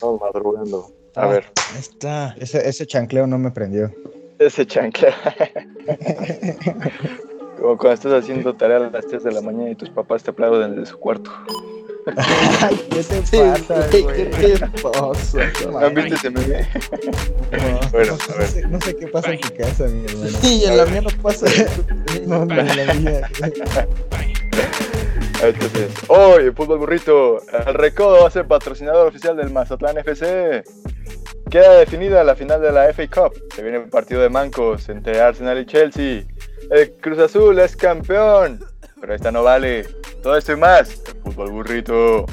Estamos madrugando. A ver. Ahí está. Ese, ese chancleo no me prendió. Ese chancla. Como cuando estás haciendo tarea a las 3 de la mañana y tus papás te aplauden desde su cuarto. Ay, ¿qué te pasa, güey? ¿Qué pasa? ¿Han visto ese meme? No, Bueno, no a ver. no sé, no sé qué pasa en tu casa, mi hermano. Y en la mía no pasa eso. No, no, en la mía. Entonces, hoy, Fútbol Burrito, el Recodo va a ser patrocinador oficial del Mazatlán FC. Queda definida la final de la FA Cup. Se viene el partido de mancos entre Arsenal y Chelsea. El Cruz Azul es campeón. Pero esta no vale. Todo esto y más. El Fútbol Burrito.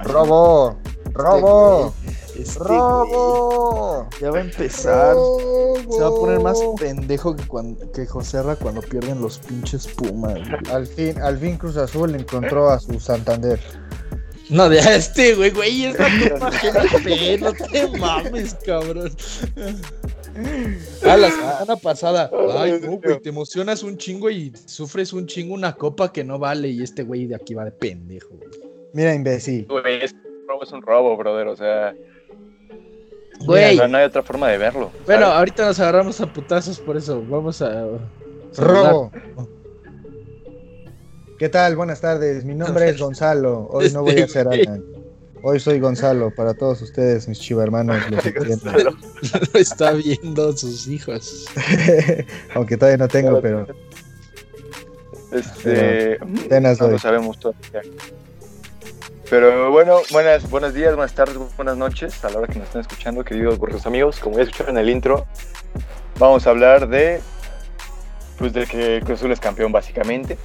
¡Robo! ¡Robo! Este, ¡Robo! güey, Ya va a empezar. ¡Robo! Se va a poner más pendejo que, cuando, que Joserra cuando pierden los pinches Pumas. Al fin, al fin Cruz Azul encontró a su Santander. No, de a este, güey, güey, es la no te mames, cabrón. Ah, la semana pasada. Ay, no, güey, te emocionas un chingo y sufres un chingo una copa que no vale. Y este güey de aquí va de pendejo, güey. Mira, imbécil. Güey, es un robo, es un robo, brother. O sea, Güey, no, no hay otra forma de verlo. bueno, ¿sabes? ahorita nos agarramos a putazos por eso. Vamos a. ¡Robo! ¿Qué tal? Buenas tardes. Mi nombre es Gonzalo. Hoy no voy a ser Alan. Hoy soy Gonzalo para todos ustedes, mis chivermanos. Los entiendo. Lo está viendo sus hijos. Aunque todavía no tengo, pero Este, no lo sabemos todavía. Pero bueno, buenas, buenos días, buenas tardes, buenas noches a la hora que nos están escuchando, queridos burros amigos. Como ya escucharon en el intro, vamos a hablar de pues de que Cruz Azul es campeón básicamente.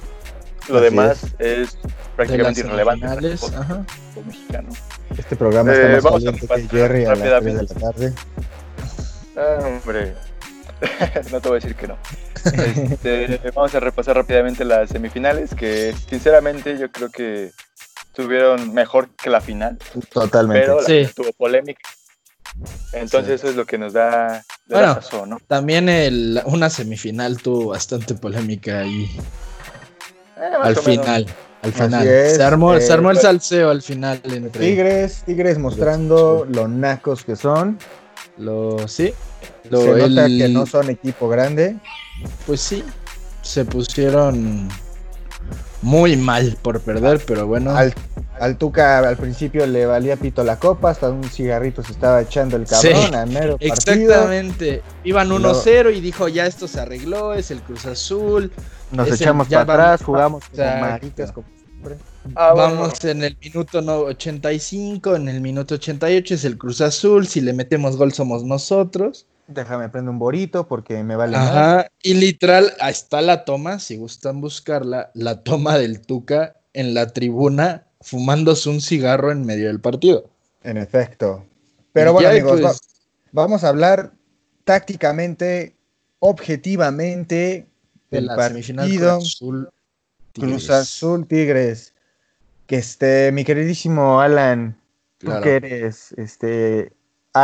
Lo Así demás es, las prácticamente irrelevante para el ajá. mexicano. Este programa Eh, está más vamos a que repasar Jerry a las 3 de rápidamente. la tarde. Ah, hombre, no te voy a decir que no. Este, vamos a repasar rápidamente las semifinales, que sinceramente yo creo que estuvieron mejor que la final. Totalmente. pero la Sí. final tuvo polémica. Entonces eso es lo que nos da, Bueno. la sazón, ¿no? También el, una semifinal tuvo bastante polémica ahí Eh, al final. Al final. es, se, armó, eh, se armó el pues- salseo al final entre Tigres, Tigres mostrando lo nacos que son. lo sí. Lo, Se nota el- que no son equipo grande. Pues sí. Se pusieron muy mal por perder, pero bueno. Al, al Tuca al principio le valía pito la copa, hasta un cigarrito se estaba echando el Sí, cabrón a mero partido. Exactamente. Iban Luego- 1-0 y dijo, ya esto se arregló, es el Cruz Azul. Nos echamos para atrás, jugamos como Exacto. maricas como siempre. Ah, bueno. Vamos en el minuto no- 85, en el minuto 88 es el Cruz Azul, si le metemos gol somos nosotros. Déjame prender un borito porque me vale. Ajá, y literal, ahí está la toma, si gustan buscarla, la toma del Tuca en la tribuna fumándose un cigarro en medio del partido. En efecto. Pero Y bueno, amigos, pues- va- vamos a hablar tácticamente, objetivamente De del la partido Cruz Azul. Cruz Tigres. Azul Tigres. Que este, mi queridísimo Alan, tú Claro. que eres este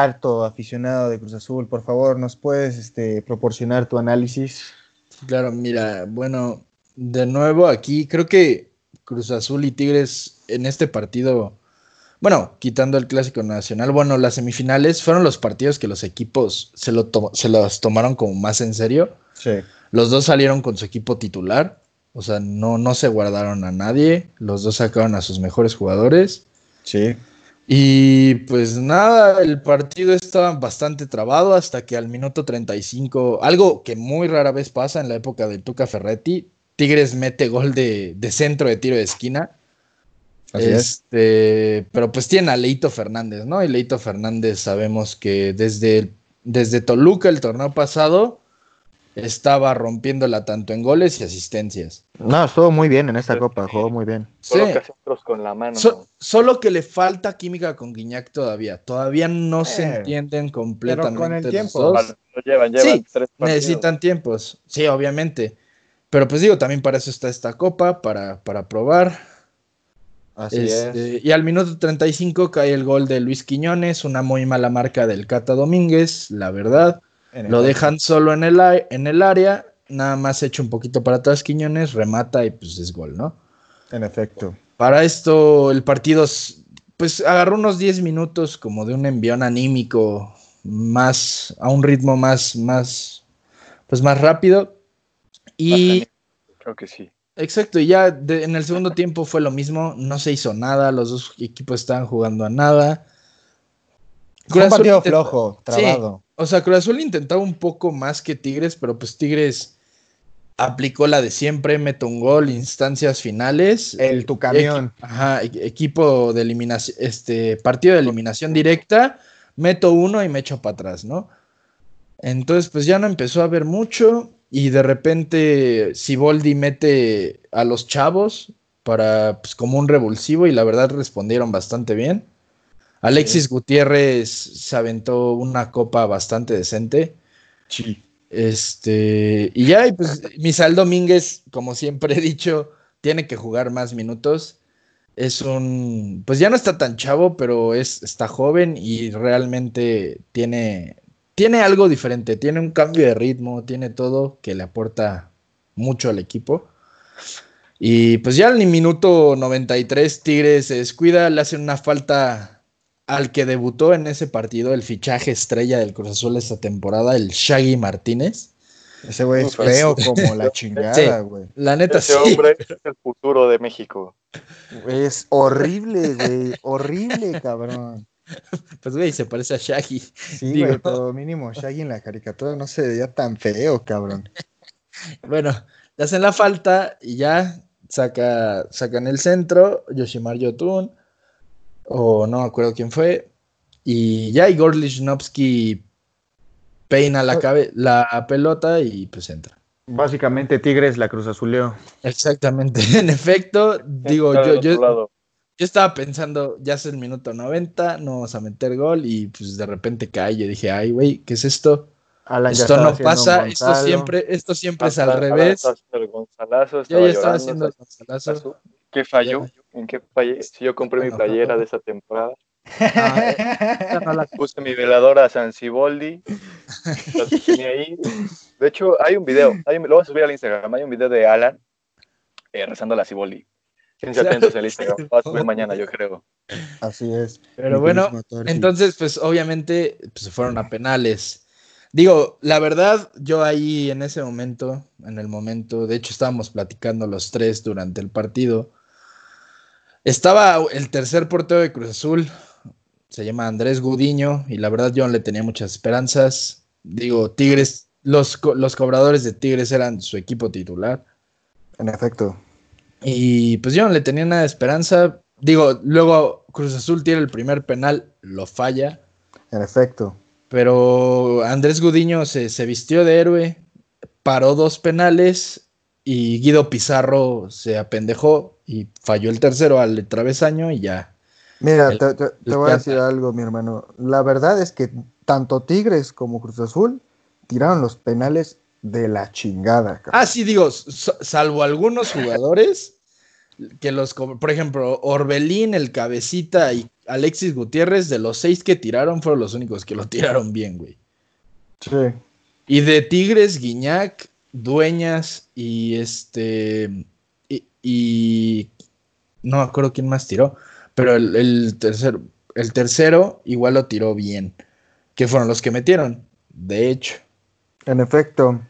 harto aficionado de Cruz Azul, por favor, ¿nos puedes este, proporcionar tu análisis? Claro, mira, bueno, de nuevo aquí creo que Cruz Azul y Tigres en este partido, bueno, quitando el clásico nacional, bueno, las semifinales fueron los partidos que los equipos se, lo to- se los tomaron como más en serio. Sí. Los dos salieron con su equipo titular, o sea, no, no se guardaron a nadie, los dos sacaron a sus mejores jugadores. Sí. Y pues nada, el partido estaba bastante trabado hasta que al minuto 35, algo que muy rara vez pasa en la época de Tuca Ferretti, Tigres mete gol de, de centro de tiro de esquina. Así es. Este, pero pues tiene a Leito Fernández, ¿no? Y Leito Fernández sabemos que desde, desde Toluca el torneo pasado estaba rompiéndola tanto en goles y asistencias. No, estuvo muy bien en esta copa, jugó muy bien. Sí. Con la mano. So- solo que le falta química con Guiñac todavía. Todavía no se Eh, entienden completamente. con el los tiempo. ¿no? dos. Lo llevan, llevan Sí, tres partidos. Necesitan tiempos. Sí, obviamente. Pero pues digo, también para eso está esta copa, para, para probar. Así Este, Y al minuto 35 cae el gol de Luis Quiñones, una muy mala marca del Cata Domínguez, la verdad. Lo dejan solo en el, en el área, nada más echa un poquito para atrás Quiñones, remata y pues es gol, ¿no? En efecto. Para esto el partido pues agarró unos 10 minutos como de un envión anímico más, a un ritmo más, más, pues más rápido. Y... Creo que sí. Exacto, y ya en el segundo tiempo fue lo mismo, no se hizo nada, los dos equipos estaban jugando a nada. Un partido flojo, trabado. o sea, Cruz Azul intentaba un poco más que Tigres, pero pues Tigres aplicó la de siempre, meto un gol, instancias finales. El tu camión. ajá, equipo de eliminación, este, partido de eliminación directa, meto uno y me echo para atrás, ¿no? Entonces, pues ya no empezó a haber mucho. Y de repente Siboldi mete a los chavos para pues, como un revulsivo y la verdad respondieron bastante bien. Alexis Gutiérrez se aventó una copa bastante decente. Sí. Este, y ya, y pues Misal Domínguez, como siempre he dicho, tiene que jugar más minutos. Es un, pues ya no está tan chavo, pero es, está joven y realmente tiene, tiene algo diferente, tiene un cambio de ritmo, tiene todo que le aporta mucho al equipo. Y pues ya en el minuto 93 Tigres se descuida, le hacen una falta al que debutó en ese partido, el fichaje estrella del Cruz Azul esta temporada, el Shaggy Martínez. Ese güey es feo como la chingada, güey. la neta Ese hombre es el futuro de México. Es horrible, güey. Horrible, cabrón. Pues, güey, se parece a Shaggy. Sí, Digo, todo mínimo. Shaggy en la caricatura no se veía tan feo, cabrón. bueno, le hacen la falta y ya saca, sacan el centro, Yoshimar Yotun, o no me acuerdo quién fue, y ya Igor Lichnowsky peina la, la pelota y pues entra. Básicamente Tigres la Cruz Azuleo. Exactamente, en efecto, digo, yo, yo, yo estaba pensando, ya es el minuto 90, no vamos a meter gol y pues de repente cae. Yo dije, ay, güey, ¿qué es esto? esto no pasa, esto siempre, esto siempre es al revés. yo ya estaba haciendo el Gonzalazo. ¿Qué falló? ¿En qué? Si yo compré mi playera de esa temporada. Ah, eh, Puse mi veladora a San Ciboldi. ahí. De hecho, hay un video, hay, lo voy a subir al Instagram. Hay un video de Alan eh, rezando a la Ciboldi. Quédense atentos al Instagram. Va a subir mañana, yo creo. Así es. Pero bueno, entonces, pues obviamente pues, se fueron a penales. Digo, la verdad, yo ahí en ese momento, en el momento, de hecho estábamos platicando los tres durante el partido. Estaba el tercer portero de Cruz Azul, se llama Andrés Gudiño, y la verdad yo no le tenía muchas esperanzas. Digo, Tigres, los, los cobradores de Tigres eran su equipo titular. En efecto. Y pues yo no le tenía nada de esperanza. Digo, luego Cruz Azul tiene el primer penal, lo falla. En efecto. Pero Andrés Gudiño se, vistió de héroe, paró dos penales y Guido Pizarro se apendejó y falló el tercero al travesaño y ya. Mira, te, te voy a decir algo, mi hermano. La verdad es que tanto Tigres como Cruz Azul tiraron los penales de la chingada. Ah, sí, digo, salvo algunos jugadores que los, por ejemplo, Orbelín, el Cabecita y Alexis Gutiérrez, de los seis que tiraron, fueron los únicos que lo tiraron bien, güey. Sí. Y de Tigres, Guiñac, Dueñas y este. Y, no me acuerdo quién más tiró, pero el, el, tercero, el tercero igual lo tiró bien, que fueron los que metieron, de hecho. En efecto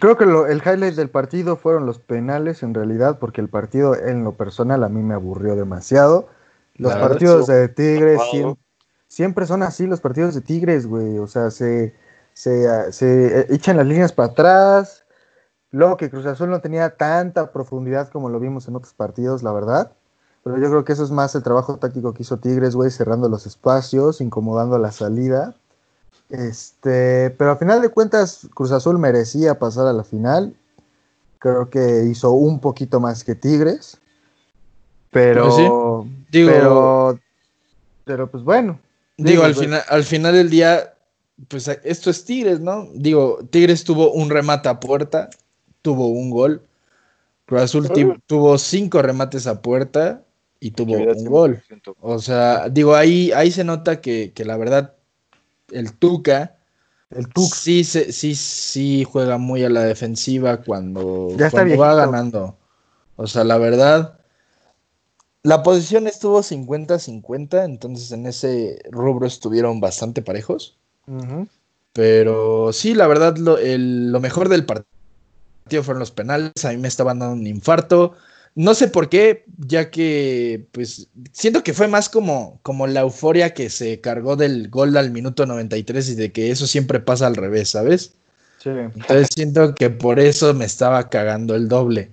creo que el highlight del partido fueron los penales en realidad, porque el partido en lo personal a mí me aburrió demasiado. Los partidos de Tigres siempre, son así, los partidos de Tigres, güey. O sea, se, se, ah, eh, echan las líneas para atrás. Luego que Cruz Azul no tenía tanta profundidad como lo vimos en otros partidos, la verdad. Pero yo creo que eso es más el trabajo táctico que hizo Tigres, güey, cerrando los espacios, incomodando la salida. Este, pero a final de cuentas, Cruz Azul merecía pasar a la final. Creo que hizo un poquito más que Tigres. Pero, pero, pero pues bueno. Digo, al, final, al final del día, pues esto es Tigres, ¿no? Digo, Tigres tuvo un remate a puerta, tuvo un gol. Cruz Azul tuvo cinco remates a puerta y tuvo un gol. O sea, digo, ahí, ahí se nota que, que la verdad el Tuca. El Tuca. Sí, sí, sí juega muy a la defensiva cuando, va ganando. O sea, la verdad, La posición estuvo 50-50, entonces en ese rubro estuvieron bastante parejos. Pero sí, la verdad, lo, lo mejor del partido fueron los penales. A mí me estaban dando un infarto. No sé por qué, ya que pues siento que fue más como, como la euforia que se cargó del gol al minuto 93 y de que eso siempre pasa al revés, ¿sabes? Sí. Entonces siento que por eso me estaba cagando el doble.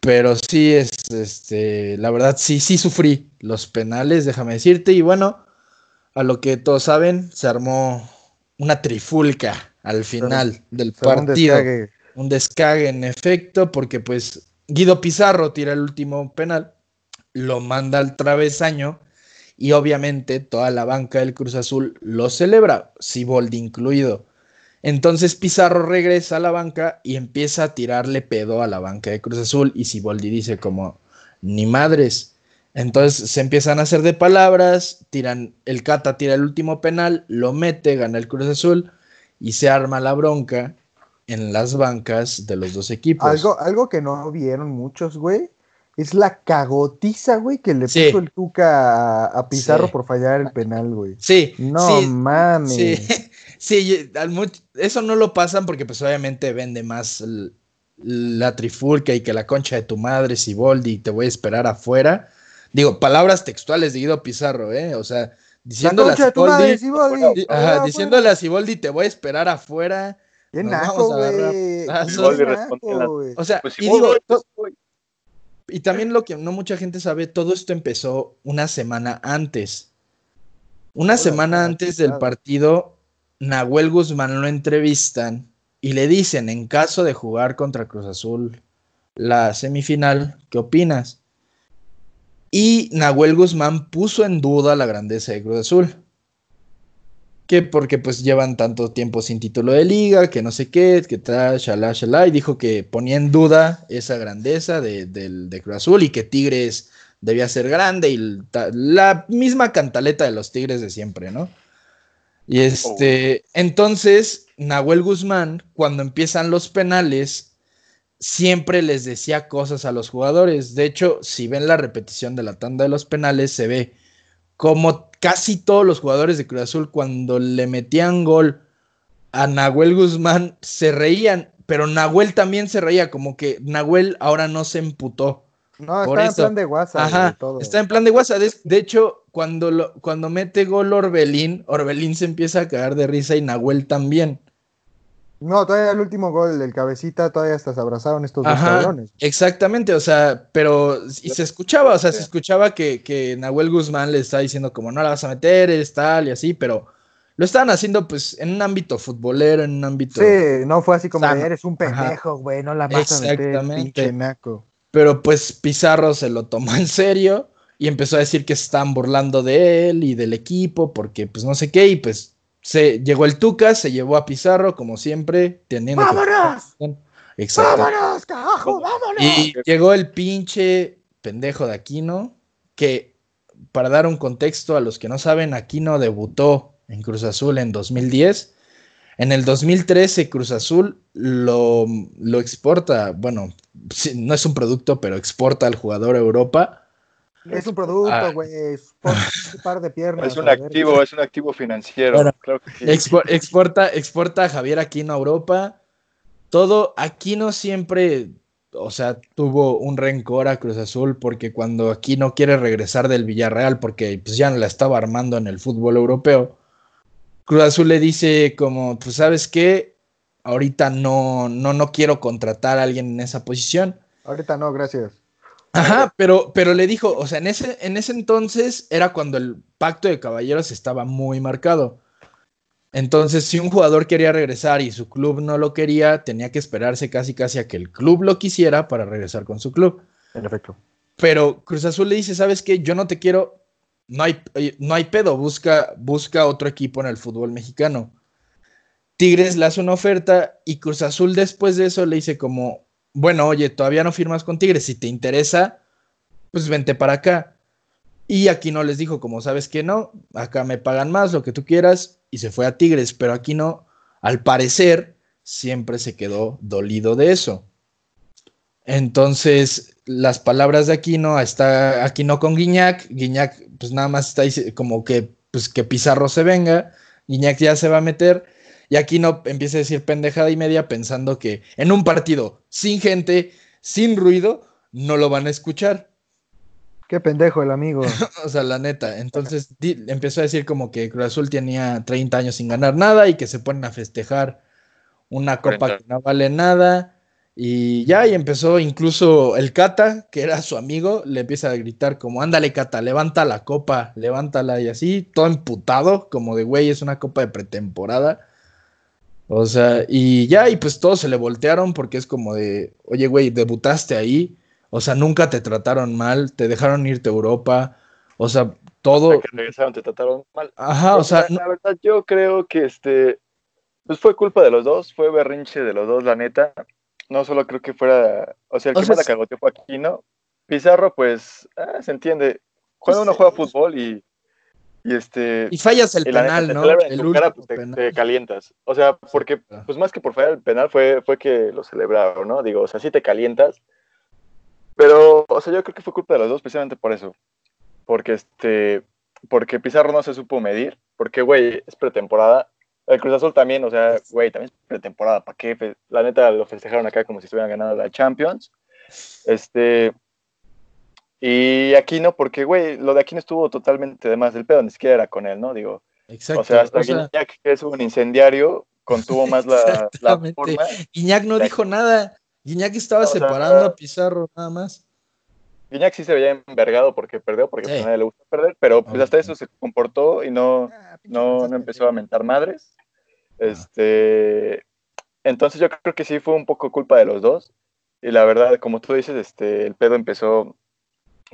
Pero sí, es, este, la verdad, sí, sí sufrí los penales, déjame decirte. Y bueno, a lo que todos saben, se armó una trifulca al final del partido. Un descague. en efecto, porque pues Guido Pizarro tira el último penal, lo manda al travesaño y obviamente toda la banca del Cruz Azul lo celebra, Siboldi incluido. Entonces Pizarro regresa a la banca y empieza a tirarle pedo a la banca de Cruz Azul y Siboldi dice como, ni madres. Entonces se empiezan a hacer de palabras, tiran, el Cata tira el último penal, lo mete, gana el Cruz Azul y se arma la bronca en las bancas de los dos equipos. Algo, algo que no vieron muchos, güey, es la cagotiza, güey, que le puso el Tuca a, Pizarro por fallar el penal, güey. Sí. No mames. Sí, sí eso no lo pasan porque pues obviamente vende más la trifulca y que la concha de tu madre, Siboldi, te voy a esperar afuera. Digo, palabras textuales de Guido Pizarro, ¿eh? O sea, diciéndole a Siboldi, te voy a esperar afuera Qué naco, güey. O sea, pues y digo, y también lo que no mucha gente sabe, todo esto empezó una semana antes. Una semana antes del partido, Nahuel Guzmán lo entrevistan y le dicen, en caso de jugar contra Cruz Azul la semifinal, ¿qué opinas? Y Nahuel Guzmán puso en duda la grandeza de Cruz Azul que porque pues llevan tanto tiempo sin título de liga, que no sé qué, que tal, shalá, shalá, y dijo que ponía en duda esa grandeza de, de, Cruz Azul y que Tigres debía ser grande y la misma cantaleta de los Tigres de siempre, ¿no? Y este, entonces, Nahuel Guzmán, cuando empiezan los penales, siempre les decía cosas a los jugadores. De hecho, si ven la repetición de la tanda de los penales, se ve como casi todos los jugadores de Cruz Azul cuando le metían gol a Nahuel Guzmán se reían, pero Nahuel también se reía, como que Nahuel ahora no se emputó. No, está en plan de WhatsApp. Ajá, está en plan de WhatsApp. De, hecho, cuando, cuando mete gol Orbelín, Orbelín se empieza a caer de risa y Nahuel también. No, todavía el último gol del cabecita, todavía hasta se abrazaron estos dos cabrones. Exactamente, o sea, pero y se escuchaba, o sea, se escuchaba que, que Nahuel Guzmán le está diciendo como no la vas a meter, es tal y así, pero lo estaban haciendo pues en un ámbito futbolero, en un ámbito. Sí, no fue así como eres un pendejo, güey, no la vas a meter, pinche naco. Pero pues Pizarro se lo tomó en serio y empezó a decir que se estaban burlando de él y del equipo porque pues no sé qué y pues se llegó el Tuca, se llevó a Pizarro, como siempre, teniendo. ¡Vámonos! ¡Vámonos, carajo! ¡Vámonos! Y llegó el pinche pendejo de Aquino, que, para dar un contexto a los que no saben, Aquino debutó en Cruz Azul en 2010. En el 2013, Cruz Azul lo, lo exporta, bueno, no es un producto, pero exporta al jugador a Europa es un producto, ah. güey. Es un par de piernas. Es un activo, es un activo financiero. exporta, exporta a Javier Aquino a Europa. Todo, Aquino siempre, o sea, tuvo un rencor a Cruz Azul porque cuando Aquino quiere regresar del Villarreal, porque pues, ya la estaba armando en el fútbol europeo, Cruz Azul le dice como, pues sabes qué, ahorita no, no, no quiero contratar a alguien en esa posición. Ahorita no, gracias. Ajá, pero, pero le dijo, o sea, en ese, en ese entonces era cuando el pacto de caballeros estaba muy marcado. Entonces, si un jugador quería regresar y su club no lo quería, tenía que esperarse casi casi a que el club lo quisiera para regresar con su club. En efecto. Pero Cruz Azul le dice, ¿sabes qué? Yo no te quiero, no hay, no hay pedo, busca, busca otro equipo en el fútbol mexicano. Tigres le hace una oferta y Cruz Azul después de eso le dice como, bueno, oye, todavía no firmas con Tigres, si te interesa, pues vente para acá. Y aquí no les dijo, como sabes que no, acá me pagan más, lo que tú quieras, y se fue a Tigres, pero aquí no, al parecer, siempre se quedó dolido de eso. Entonces, las palabras de Aquino, está Aquino con Guiñac, Guiñac pues nada más está ahí como que, pues que Pizarro se venga, Guiñac ya se va a meter, y Aquino empieza a decir pendejada y media pensando que en un partido sin gente, sin ruido, no lo van a escuchar. Qué pendejo el amigo. o sea, la neta. Entonces empezó a decir como que Cruz Azul tenía 30 años sin ganar nada y que se ponen a festejar una copa que no vale nada. Y ya, y empezó incluso el Cata, que era su amigo, le empieza a gritar como, ándale Cata, levanta la copa, levántala y así, todo emputado, como de, güey, es una copa de pretemporada. O sea, y ya, y pues todos se le voltearon porque es como de, oye, güey, debutaste ahí, o sea, nunca te trataron mal, te dejaron irte a Europa. O sea, todo. que regresaron, te trataron mal. Ajá, o sea. La, verdad, yo creo que este. Pues fue culpa de los dos, fue berrinche de los dos, la neta. No solo creo que fuera. O sea, el que más la cagoteó fue Aquino. Pizarro, pues, ah, se entiende. Cuando uno juega fútbol y. Y este. Y fallas el penal, ¿no? El cara, pues, te, calientas. O sea, porque, pues más que por fallar el penal, fue, fue que lo celebraron, ¿no? Digo, o sea, sí te calientas pero, o sea, yo creo que fue culpa de los dos, especialmente por eso. Porque este, porque Pizarro no se supo medir, porque, güey, es pretemporada. El Cruz Azul también, o sea, güey, también es pretemporada. ¿Para qué? La neta lo festejaron acá como si estuvieran ganando la Champions. Este. Y aquí no, porque, güey, lo de aquí no estuvo totalmente de más del pedo, ni siquiera era con él, ¿no? Digo. Exacto. O sea, hasta Guiñac, que es un incendiario, contuvo más la, la forma. Guiñac no dijo nada. Guiñac estaba separando a Pizarro nada más. Guiñac sí se veía envergado porque perdió, porque a nadie le gusta perder, pero pues hasta eso se comportó y no, ah, no, no empezó a mentar madres. Este, entonces yo creo que sí fue un poco culpa de los dos. Y la verdad, como tú dices, este, el pedo empezó,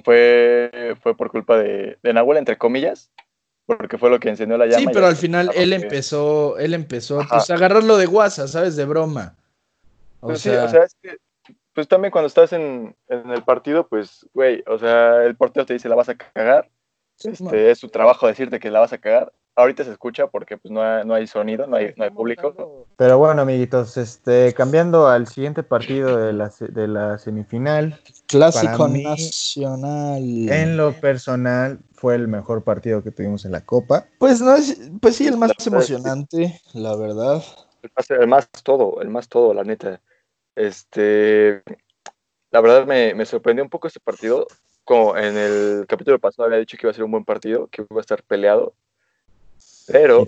fue, fue por culpa de, de Nahuel, entre comillas, porque fue lo que encendió la llama. Sí, pero al final él empezó, él empezó pues, a agarrarlo de guasa, ¿sabes? De broma. Pues sí, o sea, es que, pues también cuando estás en, el partido, pues, güey, o sea, el portero te dice la vas a cagar. Este, es su trabajo decirte que la vas a cagar. Ahorita se escucha porque pues no hay, no hay sonido, no hay, no hay público. Pero bueno, amiguitos, este, cambiando al siguiente partido de la, de la semifinal. Clásico nacional. En lo personal, fue el mejor partido que tuvimos en la Copa. Pues no pues sí, el más emocionante, la verdad. el más todo, el más todo, la neta. Este, la verdad me, sorprendió un poco este partido. Como en el capítulo pasado había dicho que iba a ser un buen partido, que iba a estar peleado. Pero.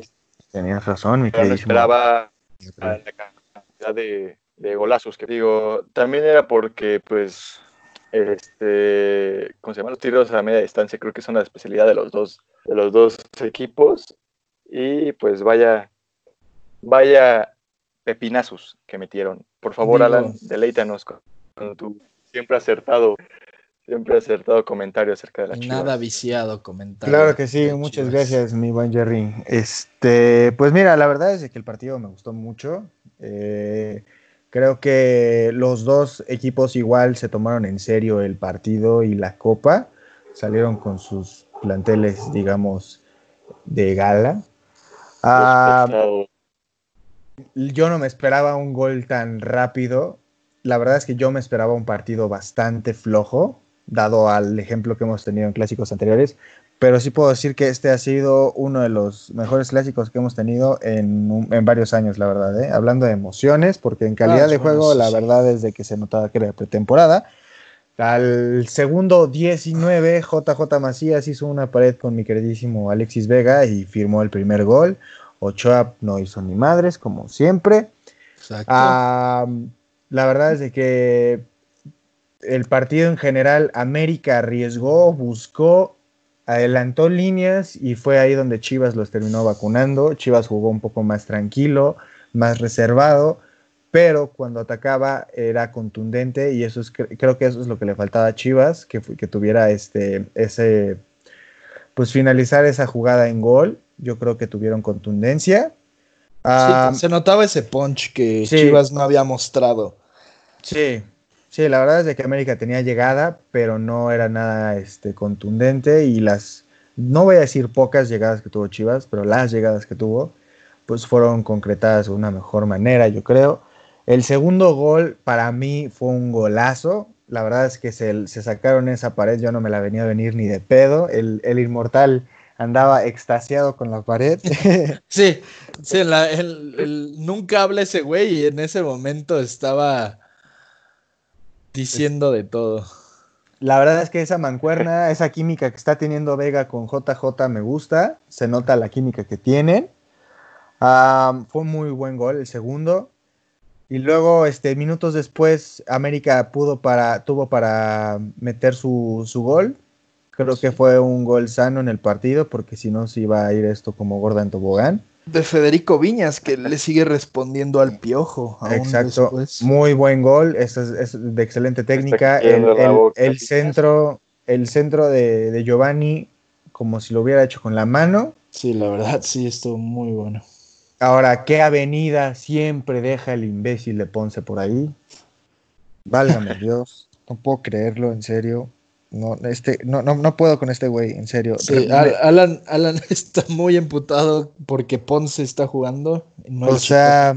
Tenías razón, mi no esperaba la cantidad de, golazos que digo. También era porque, pues, este, ¿cómo se llama? Los tiros a media distancia creo que son la especialidad de los dos, de los dos equipos. Y pues vaya, vaya pepinazos que metieron. Por favor, Alan, deleítanos con, tu siempre acertado, siempre acertado comentario acerca de la Chivas. Nada viciado comentario. Claro que sí, muchas gracias, mi buen Jerry. Este, pues mira, la verdad es que el partido me gustó mucho. Eh, creo que los dos equipos igual se tomaron en serio el partido y la copa. Salieron con sus planteles, digamos, de gala. Ah, yo no me esperaba un gol tan rápido. La verdad es que yo me esperaba un partido bastante flojo, dado al ejemplo que hemos tenido en clásicos anteriores. Pero sí puedo decir que este ha sido uno de los mejores clásicos que hemos tenido en, varios años, la verdad. ¿eh? Hablando de emociones, porque en calidad ah, de juego, la verdad es de que se notaba que era pretemporada. Al segundo 19, JJ Macías hizo una pared con mi queridísimo Alexis Vega y firmó el primer gol. Ochoa no hizo ni madres, como siempre. la verdad es de que el partido en general, América arriesgó, buscó, adelantó líneas y fue ahí donde Chivas los terminó vacunando. Chivas jugó un poco más tranquilo, más reservado, pero cuando atacaba era contundente y eso es, creo que eso es lo que le faltaba a Chivas, que, que tuviera este, ese, pues finalizar esa jugada en gol yo creo que tuvieron contundencia. Ah, se notaba ese punch que Chivas no había mostrado. Sí, sí, la verdad es que América tenía llegada, pero no era nada este, contundente y las, no voy a decir pocas llegadas que tuvo Chivas, pero las llegadas que tuvo, pues fueron concretadas de una mejor manera, yo creo. El segundo gol para mí fue un golazo. La verdad es que se, se sacaron esa pared, yo no me la venía a venir ni de pedo. El, el inmortal andaba extasiado con la pared. sí, sí, la, el, el, nunca habla ese güey y en ese momento estaba diciendo de todo. La verdad es que esa mancuerna, esa química que está teniendo Vega con JJ me gusta, se nota la química que tienen. Um, fue un muy buen gol el segundo. Y luego, este, minutos después, América pudo para, tuvo para meter su, su gol. Creo que fue un gol sano en el partido, porque si no se iba a ir esto como gorda en tobogán. De Federico Viñas, que le sigue respondiendo al piojo. Exacto. Después. Muy buen gol, es, es, de excelente técnica. El, el, el, centro, el centro de, de Giovanni, como si lo hubiera hecho con la mano. Sí, la verdad, sí, estuvo muy bueno. Ahora, ¿qué avenida siempre deja el imbécil de Ponce por ahí? Válgame Dios, no puedo creerlo, en serio. No, este, no, no, no puedo con este güey, en serio. Sí, Alan, Alan está muy emputado porque Ponce está jugando. No o sea,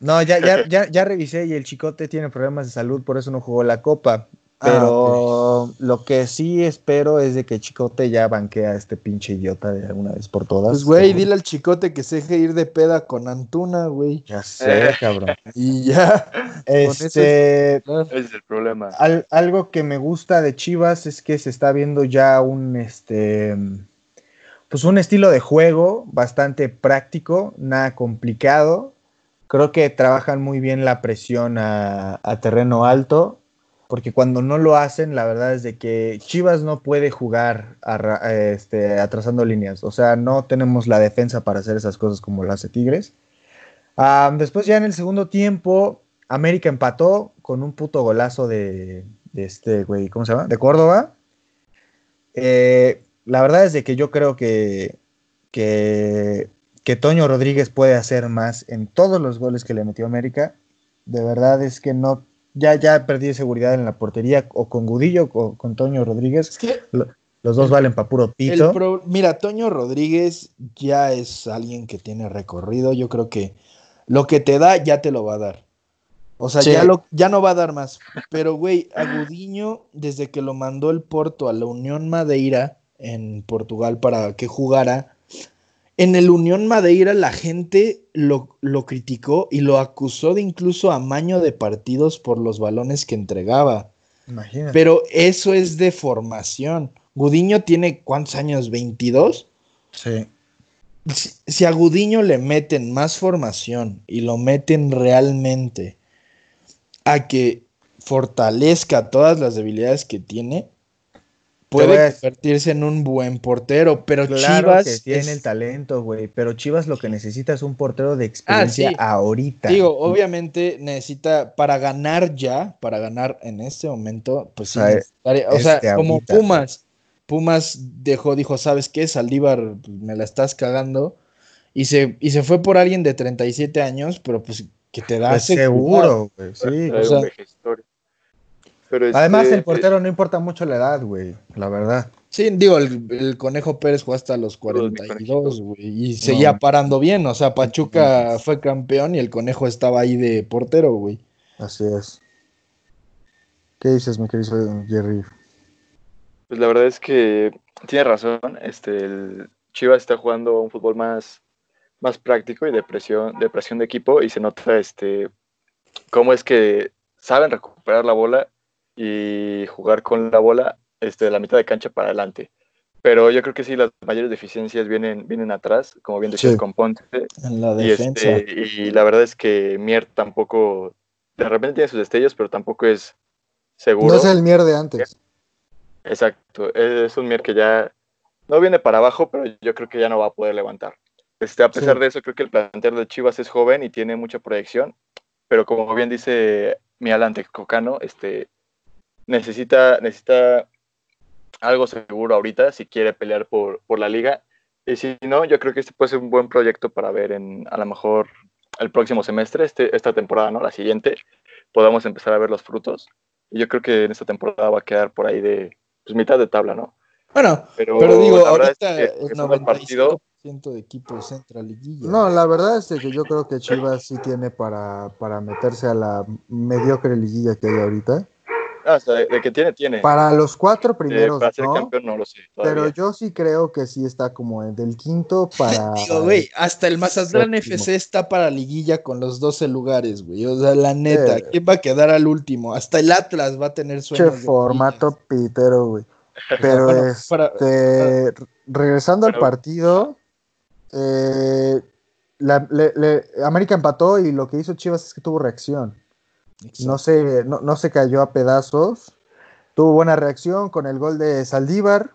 no, ya, ya, ya, ya revisé y el chicote tiene problemas de salud, por eso no jugó la copa. Pero ah, okay. lo que sí espero es de que Chicote ya banquea a este pinche idiota de alguna vez por todas. Pues, güey, dile al Chicote que se deje ir de peda con Antuna, güey. Ya sé, cabrón. y ya. Este. Es, es el problema. Al, algo que me gusta de Chivas es que se está viendo ya un, este. Pues un estilo de juego bastante práctico, nada complicado. Creo que trabajan muy bien la presión a, a terreno alto porque cuando no lo hacen, la verdad es de que Chivas no puede jugar a, este, atrasando líneas. O sea, no tenemos la defensa para hacer esas cosas como lo hace Tigres. Um, después ya en el segundo tiempo, América empató con un puto golazo de, de este güey, ¿cómo se llama? De Córdoba. Eh, la verdad es de que yo creo que, que, que Toño Rodríguez puede hacer más en todos los goles que le metió América. De verdad es que no ya, ya perdí seguridad en la portería, o con Gudillo o con Toño Rodríguez. Es que los dos valen para puro pito. Pro, mira, Toño Rodríguez ya es alguien que tiene recorrido. Yo creo que lo que te da ya te lo va a dar. O sea, sí. ya, lo, ya no va a dar más. Pero, güey, a Gudiño, desde que lo mandó el Porto a la Unión Madeira en Portugal para que jugara, en el Unión Madeira la gente lo, lo, criticó y lo acusó de incluso amaño de partidos por los balones que entregaba. Imagínate. Pero eso es de formación. Gudiño tiene cuántos años, 22? Sí. Si, si a Gudiño le meten más formación y lo meten realmente a que fortalezca todas las debilidades que tiene, puede convertirse en un buen portero, pero claro Chivas que tiene es... el talento, güey, pero Chivas lo que necesita es un portero de experiencia ah, sí. ahorita. Digo, obviamente necesita para ganar ya, para ganar en este momento, pues sí, o sea, o sea este como ahorita. Pumas, Pumas dejó, dijo, ¿sabes qué? Saldívar, pues, me la estás cagando. Y se, y se fue por alguien de 37 años, pero pues que te da pues seguro, güey, sí. O sea, pero Además, este, el portero no importa mucho la edad, güey, la verdad. Sí, digo, el, el, Conejo Pérez jugó hasta los 42, güey, y seguía no. parando bien. O sea, Pachuca no. fue campeón y el Conejo estaba ahí de portero, güey. Así es. ¿Qué dices, mi querido Jerry? Pues la verdad es que tiene razón. Este, el Chivas está jugando un fútbol más, más práctico y de presión, de presión de equipo y se nota este, cómo es que saben recuperar la bola y jugar con la bola este, de la mitad de cancha para adelante. Pero yo creo que sí, las mayores deficiencias vienen, vienen atrás, como bien decía sí. con Ponte. En la y, defensa. Este, y la verdad es que Mier tampoco, de repente tiene sus destellos, pero tampoco es seguro. No es el Mier de antes. Exacto, es un Mier que ya no viene para abajo, pero yo creo que ya no va a poder levantar. Este, a pesar sí. de eso, creo que el plantel de Chivas es joven y tiene mucha proyección, pero como bien dice mi Alan Texcocano, este, necesita, necesita algo seguro ahorita si quiere pelear por, por, la liga. Y si no, yo creo que este puede ser un buen proyecto para ver en a lo mejor el próximo semestre, este, esta temporada, ¿no? La siguiente, podamos empezar a ver los frutos. Y yo creo que en esta temporada va a quedar por ahí de pues, mitad de tabla, ¿no? Bueno, pero, pero digo, ahorita es que, el 95% partido, de equipos entra liguilla. No, la verdad es que yo creo que Chivas sí tiene para, para meterse a la mediocre liguilla que hay ahorita. Ah, o sea, de, de que tiene, tiene. Para los cuatro Eh, primeros, para ser ¿no? campeón no lo sé. Pero yo sí creo que sí está como del quinto para. Digo, güey, hasta el Mazatlán Séptimo. FC está para liguilla con los 12 lugares, güey. O sea, la neta, Eh. ¿quién va a quedar al último? Hasta el Atlas va a tener Che, sueños. de formato pitero, güey. Pero Bueno, este, para- regresando al partido, eh, la- le- le- América empató y lo que hizo Chivas es que tuvo reacción. No se, no, no se cayó a pedazos. Tuvo buena reacción con el gol de Saldívar.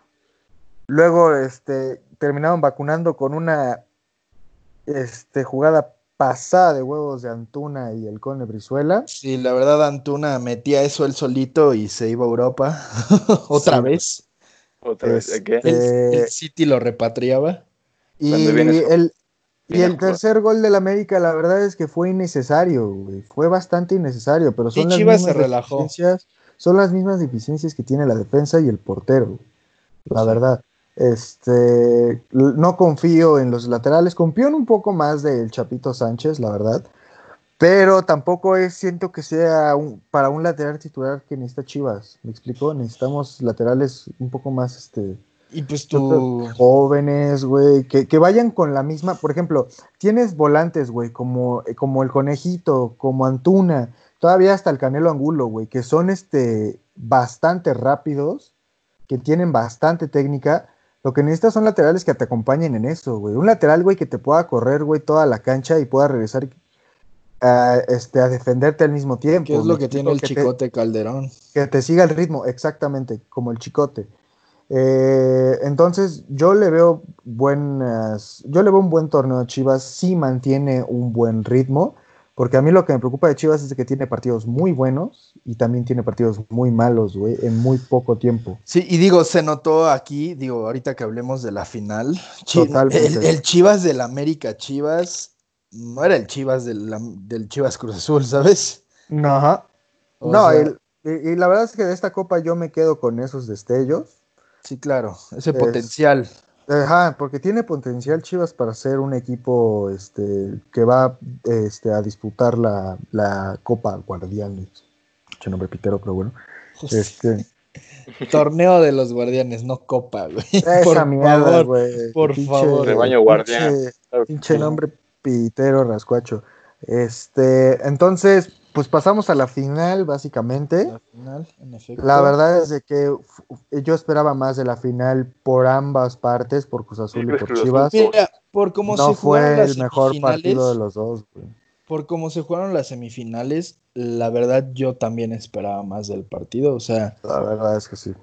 Luego este, terminaron vacunando con una este, jugada pasada de huevos de Antuna y el Cone Brizuela. Sí, la verdad, Antuna metía eso él solito y se iba a Europa otra Sí. vez. Otra vez, ¿de qué? Este, El, el City lo repatriaba. Y el, y el tercer gol del América, la verdad es que fue innecesario, güey. Fue bastante innecesario, pero son Y las Chivas se mismas relajó. deficiencias, son las mismas deficiencias que tiene la defensa y el portero, güey. la verdad. Este, no confío en los laterales, confío en un poco más del Chapito Sánchez, la verdad. Pero tampoco es, siento que sea un- para un lateral titular que necesita Chivas. ¿Me explico? Necesitamos laterales un poco más, este, Y pues tú. jóvenes, güey, que, que vayan con la misma, por ejemplo, tienes volantes, güey, como, eh, como el conejito, como Antuna, todavía hasta el Canelo Angulo, güey, que son este bastante rápidos, que tienen bastante técnica. Lo que necesitas son laterales que te acompañen en eso, güey. Un lateral, güey, que te pueda correr, güey, toda la cancha y pueda regresar a, este, a defenderte al mismo tiempo. ¿Qué es lo ¿me que tiene el te- chicote Calderón? que te siga el ritmo, exactamente, como el chicote. Eh, entonces, yo le veo buenas, yo le veo un buen torneo a Chivas, sí mantiene un buen ritmo, porque a mí lo que me preocupa de Chivas es que tiene partidos muy buenos y también tiene partidos muy malos, güey, en muy poco tiempo. Sí, y digo, se notó aquí, digo, ahorita que hablemos de la final, Totalmente. el, el Chivas del América Chivas no era el Chivas del, del Chivas Cruz Azul, ¿sabes? Ajá. O No, sea, el- y, y la verdad es que de esta copa yo me quedo con esos destellos. Sí, claro, ese Es- potencial. Ajá, porque tiene potencial Chivas para ser un equipo este, que va este, a disputar la, la Copa Guardianes. Mucho nombre pitero, pero bueno. Este, Torneo de los Guardianes, no Copa, güey. esa Por mierda, favor, güey. por favor. Rebaño guardián. Pinche, pinche nombre pitero, rascuacho. Este, entonces, pues pasamos a la final, básicamente. La final, en efecto. La verdad es de que yo esperaba más de la final por ambas partes, por Cruz Azul y ¿Crees por Chivas. Mira, por cómo No se jugaron fue las el mejor semifinales, partido de los dos, güey. por cómo se jugaron las semifinales, la verdad yo también esperaba más del partido. O sea, La verdad es que sí.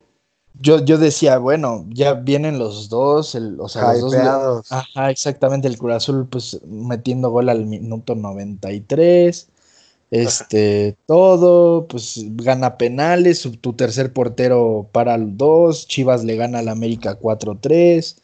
yo, yo decía, bueno, ya vienen los dos, el, o sea, los dos. Ajá, exactamente, el Cruz Azul pues metiendo gol al minuto 93. Este, todo, pues gana penales, tu tercer portero para el 2, Chivas le gana al América 4-3.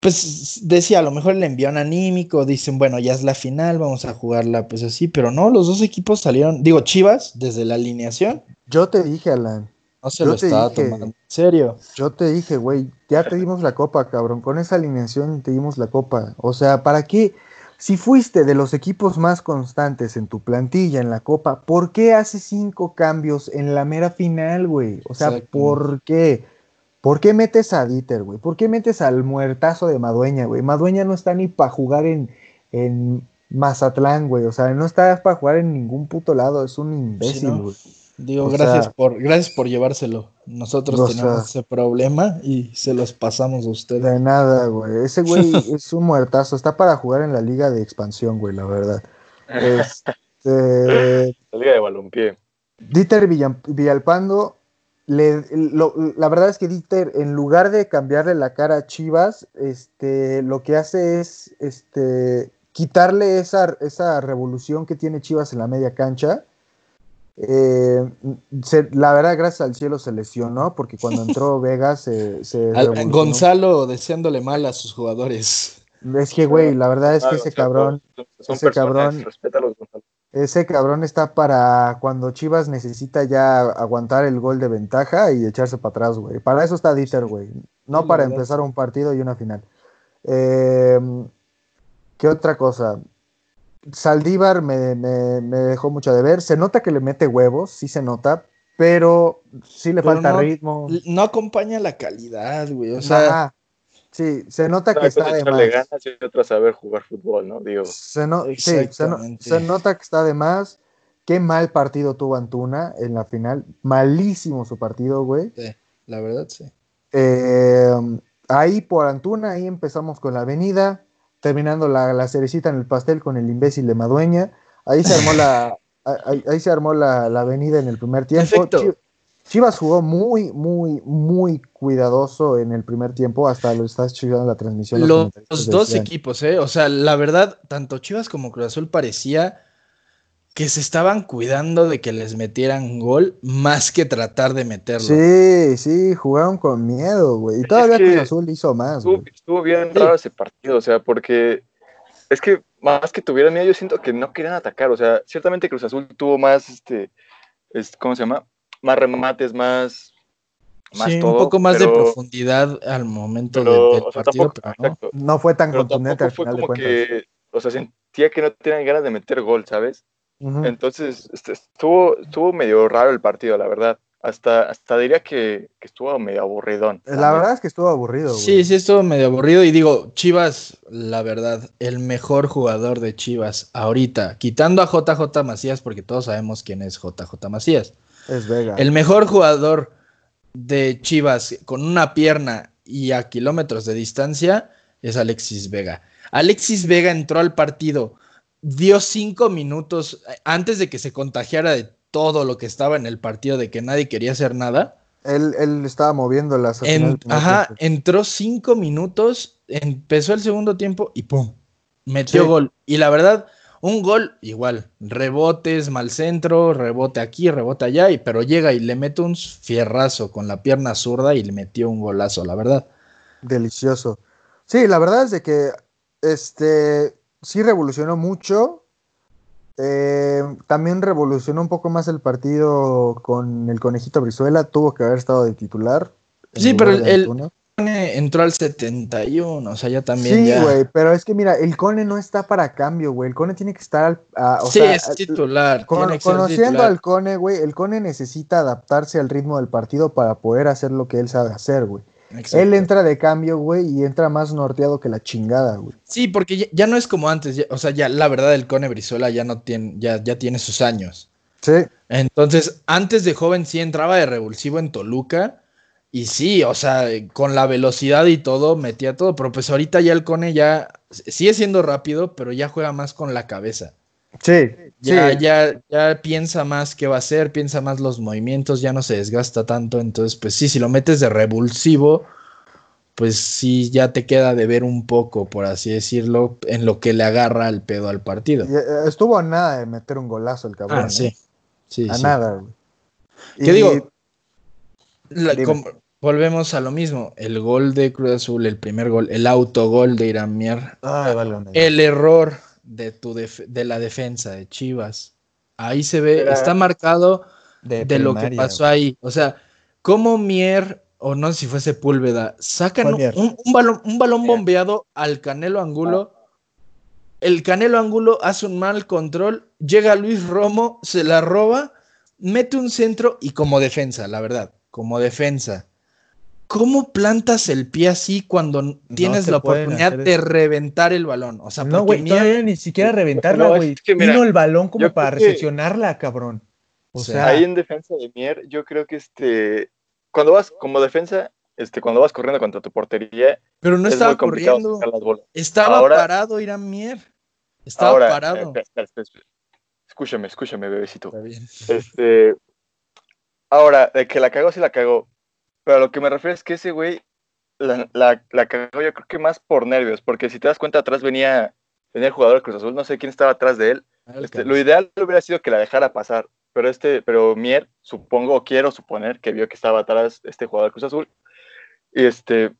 Pues decía, a lo mejor le envían anímico, dicen, bueno, ya es la final, vamos a jugarla pues así, pero no, los dos equipos salieron, digo, Chivas, desde la alineación, Yo te dije, Alan, no se Yo lo estaba dije. tomando en serio. yo te dije, güey, ya te dimos la copa, cabrón. Con esa alineación te dimos la copa. O sea, ¿para qué? Si fuiste de los equipos más constantes en tu plantilla en la copa, ¿por qué haces cinco cambios en la mera final, güey? O sea. ¿por qué? ¿Por qué metes a Dieter, güey? ¿Por qué metes al muertazo de Madueña, güey? Madueña no está ni para jugar en, en Mazatlán, güey. O sea, no está para jugar en ningún puto lado. Es un imbécil, güey. Digo, O gracias sea- por, gracias por llevárselo. Nosotros tenemos sea- ese problema y se los pasamos a ustedes. De nada, güey. Ese güey es un muertazo. Está para jugar en la liga de expansión, güey, la verdad. Este, La Liga de Balompié. Dieter Villam- Villalpando, le- lo- la verdad es que Dieter, en lugar de cambiarle la cara a Chivas, este, lo que hace es este, quitarle esa, esa revolución que tiene Chivas en la media cancha. Eh, se- la verdad, gracias al cielo se lesionó, porque cuando entró Vegas se, se Al- revolucionó. Gonzalo deseándole mal a sus jugadores. Es que, güey, la verdad es que ese cabrón, ese cabrón- Respétalos, Gonzalo. ese cabrón está para cuando Chivas necesita ya aguantar el gol de ventaja y echarse para atrás, güey. Para eso está Dieter, güey. No para empezar un partido y una final. Eh, ¿Qué otra cosa? Saldívar me, me- me dejó mucho de ver. Se nota que le mete huevos, sí se nota, pero sí le Pero falta no- ritmo. No acompaña la calidad, güey. O sea, sí, se nota que está de más. ganas y otra saber jugar fútbol, ¿no? Digo, Se, no- sí, se, no- Exactamente. se nota que está de más. Qué mal partido tuvo Antuna en la final. Malísimo su partido, güey. sí, la verdad, sí. Eh, ahí por Antuna, ahí empezamos con la avenida, terminando la, la cerecita en el pastel con el imbécil de Madueña. Ahí se armó la, ahí, ahí se armó la, la avenida en el primer tiempo. Perfecto. Chivas jugó muy, muy, muy cuidadoso en el primer tiempo, hasta lo estás chillando en la transmisión. los dos decían. equipos, ¿eh? O sea, la verdad, tanto Chivas como Cruz Azul parecía que se estaban cuidando de que les metieran gol más que tratar de meterlo. Sí, sí, jugaron con miedo, güey. Y Es todavía que Cruz Azul hizo más, estuvo, güey. estuvo bien Sí. raro ese partido, o sea, porque es que más que tuvieran miedo, yo siento que no querían atacar, o sea, ciertamente Cruz Azul tuvo más, este, es- ¿cómo se llama? Más remates, más, más Sí, todo, un poco más de profundidad al momento pero, del, del o sea, partido, tampoco, pero no. fue tan pero contundente al fue final de como cuentas. que, o sea, sentía que no tenían ganas de meter gol, ¿sabes? Entonces, este, estuvo, estuvo medio raro el partido, la verdad. Hasta, hasta diría que, que estuvo medio aburridón. La verdad es que estuvo aburrido, güey. Sí, sí, estuvo medio aburrido. Y digo, Chivas, la verdad, el mejor jugador de Chivas ahorita, quitando a JJ Macías, porque todos sabemos quién es JJ Macías. Es Vega. El mejor jugador de Chivas con una pierna y a kilómetros de distancia es Alexis Vega. Alexis Vega entró al partido, dio cinco minutos eh, antes de que se contagiara de todo lo que estaba en el partido, de que nadie quería hacer nada. Él, él estaba moviendo las En- ajá, entró cinco minutos, empezó el segundo tiempo y ¡pum! Metió Sí. gol. Y la verdad, un gol igual, rebotes, mal centro, rebote aquí, rebote allá, y, pero llega y le mete un fierrazo con la pierna zurda y le metió un golazo, la verdad. Delicioso. Sí, la verdad es de que este sí revolucionó mucho. Eh, también revolucionó un poco más el partido con el conejito Brizuela. Tuvo que haber estado de titular. Sí, pero el- Antuna. Entró al 71, o sea, ya también Sí, ya. güey, pero es que mira, el Cone no está para cambio, güey. El Cone tiene que estar al. a- o sí, sea, es titular. Con- tiene que conociendo titular. al Cone, güey, el Cone necesita adaptarse al ritmo del partido para poder hacer lo que él sabe hacer, güey. Exacto. Él entra de cambio, güey, y entra más norteado que la chingada, güey. Sí, porque ya, ya no es como antes, ya- o sea, ya la verdad el Cone Brizuela ya no tiene, ya, ya tiene sus años. Sí, Entonces, antes de joven sí entraba de revulsivo en Toluca. Y sí, o sea, con la velocidad y todo, metía todo. Pero pues ahorita ya el Cone ya sigue siendo rápido, pero ya juega más con la cabeza. Sí, Ya, sí. ya, ya piensa más qué va a hacer, piensa más los movimientos, ya no se desgasta tanto. Entonces, pues sí, si lo metes de revulsivo, pues sí, ya te queda de ver un poco, por así decirlo, en lo que le agarra el pedo al partido. Eh, Estuvo a nada de meter un golazo el cabrón. Ah, ¿eh? sí. Sí, A sí. nada. ¿Qué Y- digo? La- volvemos a lo mismo. El gol de Cruz Azul, el primer gol, el autogol de Irán Mier, Ay, válgame. el error de, tu de la defensa de Chivas. Ahí se ve, Era- está marcado de, de lo que pasó ahí. O sea, cómo Mier, o no sé si fue Sepúlveda, sacan un, Mier. un- un balón, un balón bombeado al Canelo Angulo. El Canelo Angulo hace un mal control, llega Luis Romo, se la roba, mete un centro y como defensa, la verdad, como defensa. ¿Cómo plantas el pie así cuando tienes la oportunidad de reventar el balón? O sea, No, porque güey, todavía ni siquiera reventarla, No, es güey. que mira, Vino el balón como para que- recepcionarla, cabrón. O sea, Ahí en defensa de Mier, yo creo que este, cuando vas como defensa, este, cuando vas corriendo contra tu portería, pero no es estaba corriendo. sacar las bolas. Estaba Ahora- parado Irán Mier. Estaba Ahora, parado. eh, espera, espera, espera, espera. escúchame, escúchame, bebecito. Está bien. Este, ahora, de que la cagó, sí la cagó. Pero a lo que me refiero es que ese güey la, la, la cagó yo creo que más por nervios, porque si te das cuenta, atrás venía, venía el jugador de Cruz Azul, no sé quién estaba atrás de él. Este, lo ideal hubiera sido que la dejara pasar, pero este, pero Mier, supongo, o quiero suponer que vio que estaba atrás este jugador de Cruz Azul. Y este,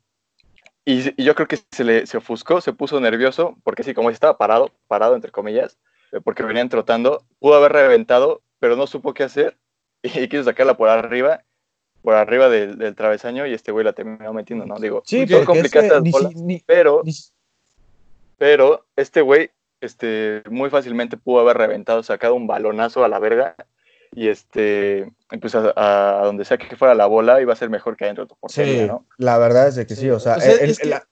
y, y yo creo que se le se ofuscó, se puso nervioso, porque sí, como estaba parado, parado entre comillas, eh, porque venían trotando, pudo haber reventado, pero no supo qué hacer y, quiso sacarla por arriba, por arriba del, del travesaño y este güey la terminó metiendo, ¿no? Digo, sí, son porque es que complicadas ni, bolas, ni- pero, ni pero este güey este, muy fácilmente pudo haber reventado, sacado un balonazo a la verga y este, pues a, a- donde sea que fuera la bola iba a ser mejor que adentro de tu portería, Sí, ¿no? la verdad es que sí, Sí, o sea, o sea, el- es que- la-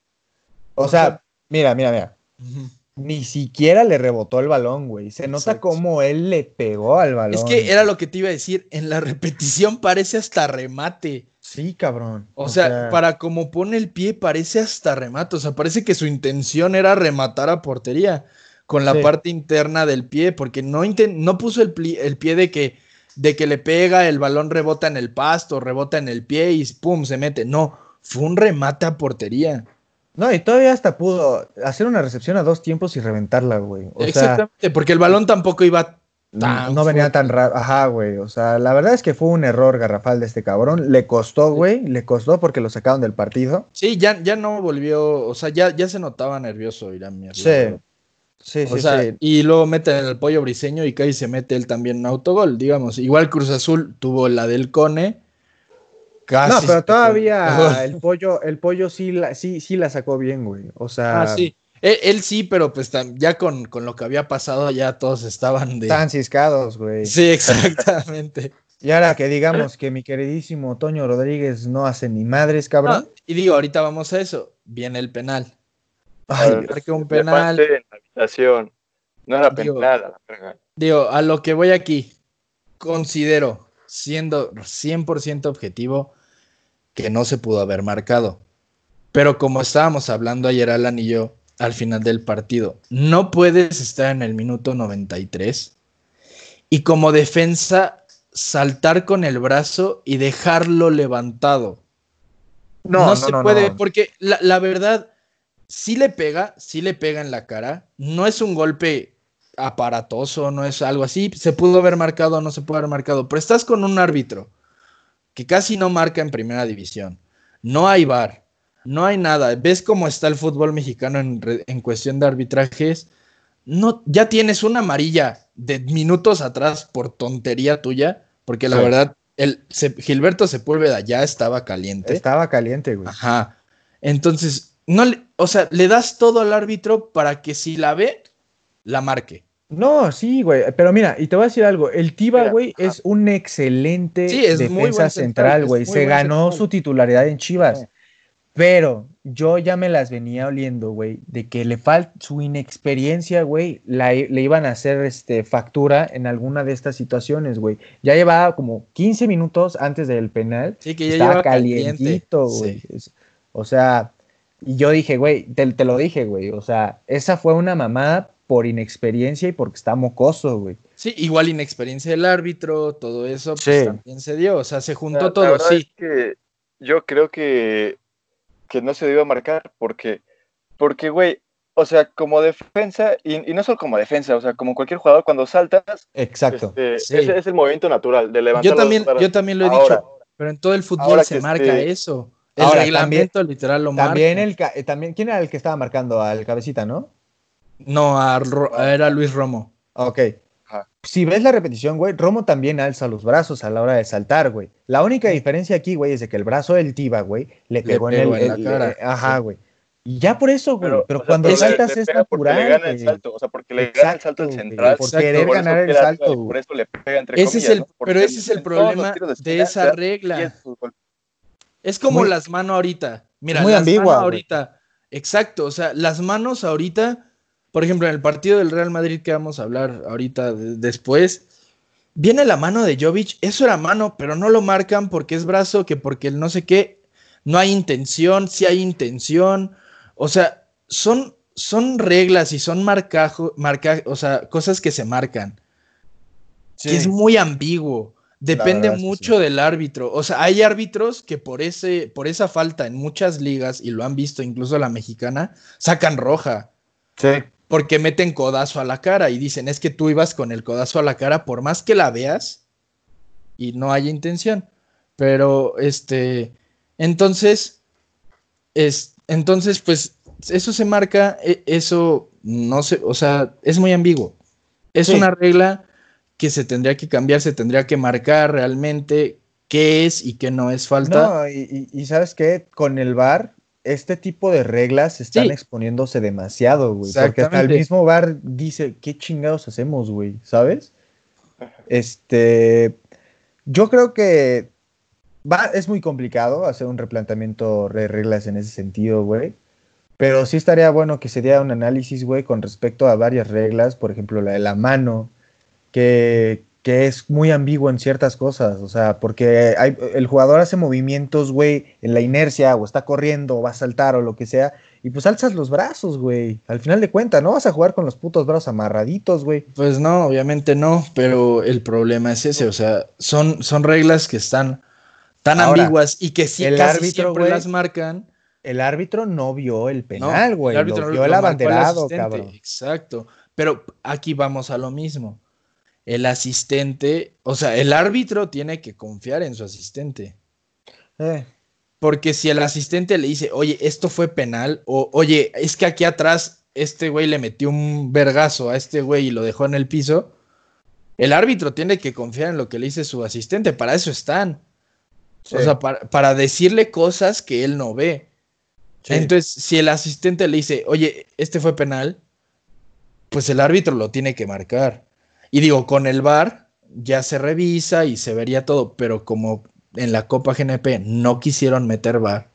o o sea, mira, mira, mira, Ujú. Ni siquiera le rebotó el balón, güey. Se nota Exacto. cómo él le pegó al balón. Es que era lo que te iba a decir, en la repetición parece hasta remate. Sí, cabrón. O, sea, para como pone el pie parece hasta remate, o sea, parece que su intención era rematar a portería con la Sí. parte interna del pie, porque no, no puso el, el pie de que, de que le pega, el balón rebota en el pasto, rebota en el pie y pum, se mete. No, fue un remate a portería. No, y todavía hasta pudo hacer una recepción a dos tiempos y reventarla, güey. O sea, Exactamente, porque el balón tampoco iba tan no venía tan raro. Ajá, güey. O sea, la verdad es que fue un error garrafal de este cabrón. Le costó, güey. Le costó porque lo sacaron del partido. Sí, ya, ya no volvió, o sea, ya, ya se notaba nervioso Irán Mier, la Sí. Sí, O sí, sea, sí. y luego mete el pollo briseño y cae y se mete él también en autogol, digamos. Igual Cruz Azul tuvo la del Cone. Casi No, pero todavía el pollo, el pollo sí la, sí, sí la sacó bien, güey. O sea, Ah, sí. Él, él sí, pero pues ya con, con lo que había pasado ya todos estaban de... están ciscados, güey. Sí, exactamente. Y ahora que digamos que mi queridísimo Toño Rodríguez no hace ni madres, No, cabrón. y digo, ahorita vamos a eso. Viene el penal. Ay, ver, marca un penal. falté en la habitación. No era Digo- penal, a la verga. Digo, a lo que voy aquí, considero, siendo 100% objetivo, que no se pudo haber marcado. Pero como estábamos hablando ayer Alan y yo al final del partido, no puedes estar en el minuto 93 y como defensa saltar con el brazo y dejarlo levantado. No, se puede, porque la, la verdad, sí le pega, sí le pega en la cara. No es un golpe aparatoso, no es algo así. Se pudo haber marcado o no se pudo haber marcado, pero estás con un árbitro que casi no marca en primera división. No hay bar, no hay nada. ¿Ves cómo está el fútbol mexicano en, en cuestión de arbitrajes? No, ya tienes una amarilla de minutos atrás por tontería tuya, porque la Sí. verdad, el, Se- Gilberto Sepúlveda ya estaba caliente. Estaba caliente, güey. Ajá. Entonces, no le, o sea, le das todo al árbitro para que si la ve, la marque. No, sí, güey. Pero mira, y te voy a decir algo. El Mira, güey, es un excelente Sí, es defensa central, güey. Se ganó central. su titularidad en Chivas. Sí. Pero yo ya me las venía oliendo, güey, de que le falta su inexperiencia, güey, le iban a hacer este, factura en alguna de estas situaciones, güey. Ya llevaba como 15 minutos antes del penal. Sí, que ya Estaba calientito, güey. Sí. O sea, y yo dije, güey, te, te lo dije, güey. O sea, esa fue una mamada por inexperiencia y porque está mocoso, güey. Sí, igual inexperiencia del árbitro, todo eso, pues Sí. también se dio. O sea, se La- juntó la todo, verdad sí. es que yo creo que, que no se debió marcar porque, porque, güey, o sea, como defensa, y, y no solo como defensa, o sea, como cualquier jugador, cuando saltas, Exacto. este, Sí. ese es el movimiento natural de levantar Yo también, yo también lo he Ahora, dicho, pero en todo el fútbol se marca eso. El Ahora, reglamento literal lo También marca. el eh, también, ¿quién era el que estaba marcando al cabecita, no? No, a era Luis Romo. Ok. Ajá. Si ves la repetición, güey, Romo también alza los brazos a la hora de saltar, güey. La única diferencia aquí, güey, es de que el brazo del Tiva, güey, le pegó, pegó en, en el, la el- cara, eh, ajá, sí. güey. Y ya por eso, güey. Pero, sea, cuando le- saltas le es pega porque natural, le gana el salto, o sea, porque le gana el salto al Exacto, güey, central. por Exacto. querer por ganar el salto, por eso le pega entre Ese es el, pero ese es el problema de esa regla. 10 fútbol. Es como Muy- las manos ahorita. Mira, muy las ambigua, manos ahorita. Exacto, o sea, las manos ahorita, por ejemplo, en el partido del Real Madrid que vamos a hablar ahorita de- después, viene la mano de Jovic, eso era mano, pero no lo marcan porque es brazo, que porque el no sé qué, no hay intención, sí hay intención, o sea, son, son reglas y son marcajo, marca, o sea, cosas que se marcan que es muy ambiguo. Depende mucho del árbitro. O sea, hay árbitros que por, ese, por esa falta en muchas ligas, y lo han visto incluso la mexicana, sacan roja. Sí. Porque meten codazo a la cara y dicen, es que tú ibas con el codazo a la cara por más que la veas y no haya intención. Pero, este, entonces, es, entonces, pues, eso se marca, e- eso no sé, o sea, es muy ambiguo. Es Sí. una regla que se tendría que cambiar, se tendría que marcar realmente qué es y qué no es falta. No, y, y- y ¿sabes qué? Con el VAR, este tipo de reglas están Sí. exponiéndose demasiado, güey. Porque hasta el mismo VAR dice, ¿qué chingados hacemos, güey? ¿Sabes? Este, yo creo que va, es muy complicado hacer un replanteamiento de reglas en ese sentido, güey. Pero sí estaría bueno que se diera un análisis, güey, con respecto a varias reglas, por ejemplo, la de la mano, que, que es muy ambiguo en ciertas cosas, o sea, porque hay, el jugador hace movimientos, güey, en la inercia, o está corriendo, o va a saltar, o lo que sea, y pues alzas los brazos, güey. Al final de cuentas, no vas a jugar con los putos brazos amarraditos, güey. Pues no, obviamente no, pero el problema es ese, o sea, son, son reglas que están tan Ahora, ambiguas y que sí el casi árbitro, siempre las marcan. El árbitro no vio el penal, güey. el árbitro lo vio el abanderado, cabrón. Exacto. Pero aquí vamos a lo mismo. El asistente, o sea, el árbitro tiene que confiar en su asistente. Eh, Porque si el asistente le dice, oye, esto fue penal, o oye, es que aquí atrás este güey le metió un vergazo a este güey y lo dejó en el piso, el árbitro tiene que confiar en lo que le dice su asistente, para eso están. O sea, para, para decirle cosas que él no ve. Sí. Entonces, si el asistente le dice, oye, este fue penal, pues el árbitro lo tiene que marcar. Y digo, con el VAR ya se revisa y se vería todo, pero como en la Copa GNP no quisieron meter VAR,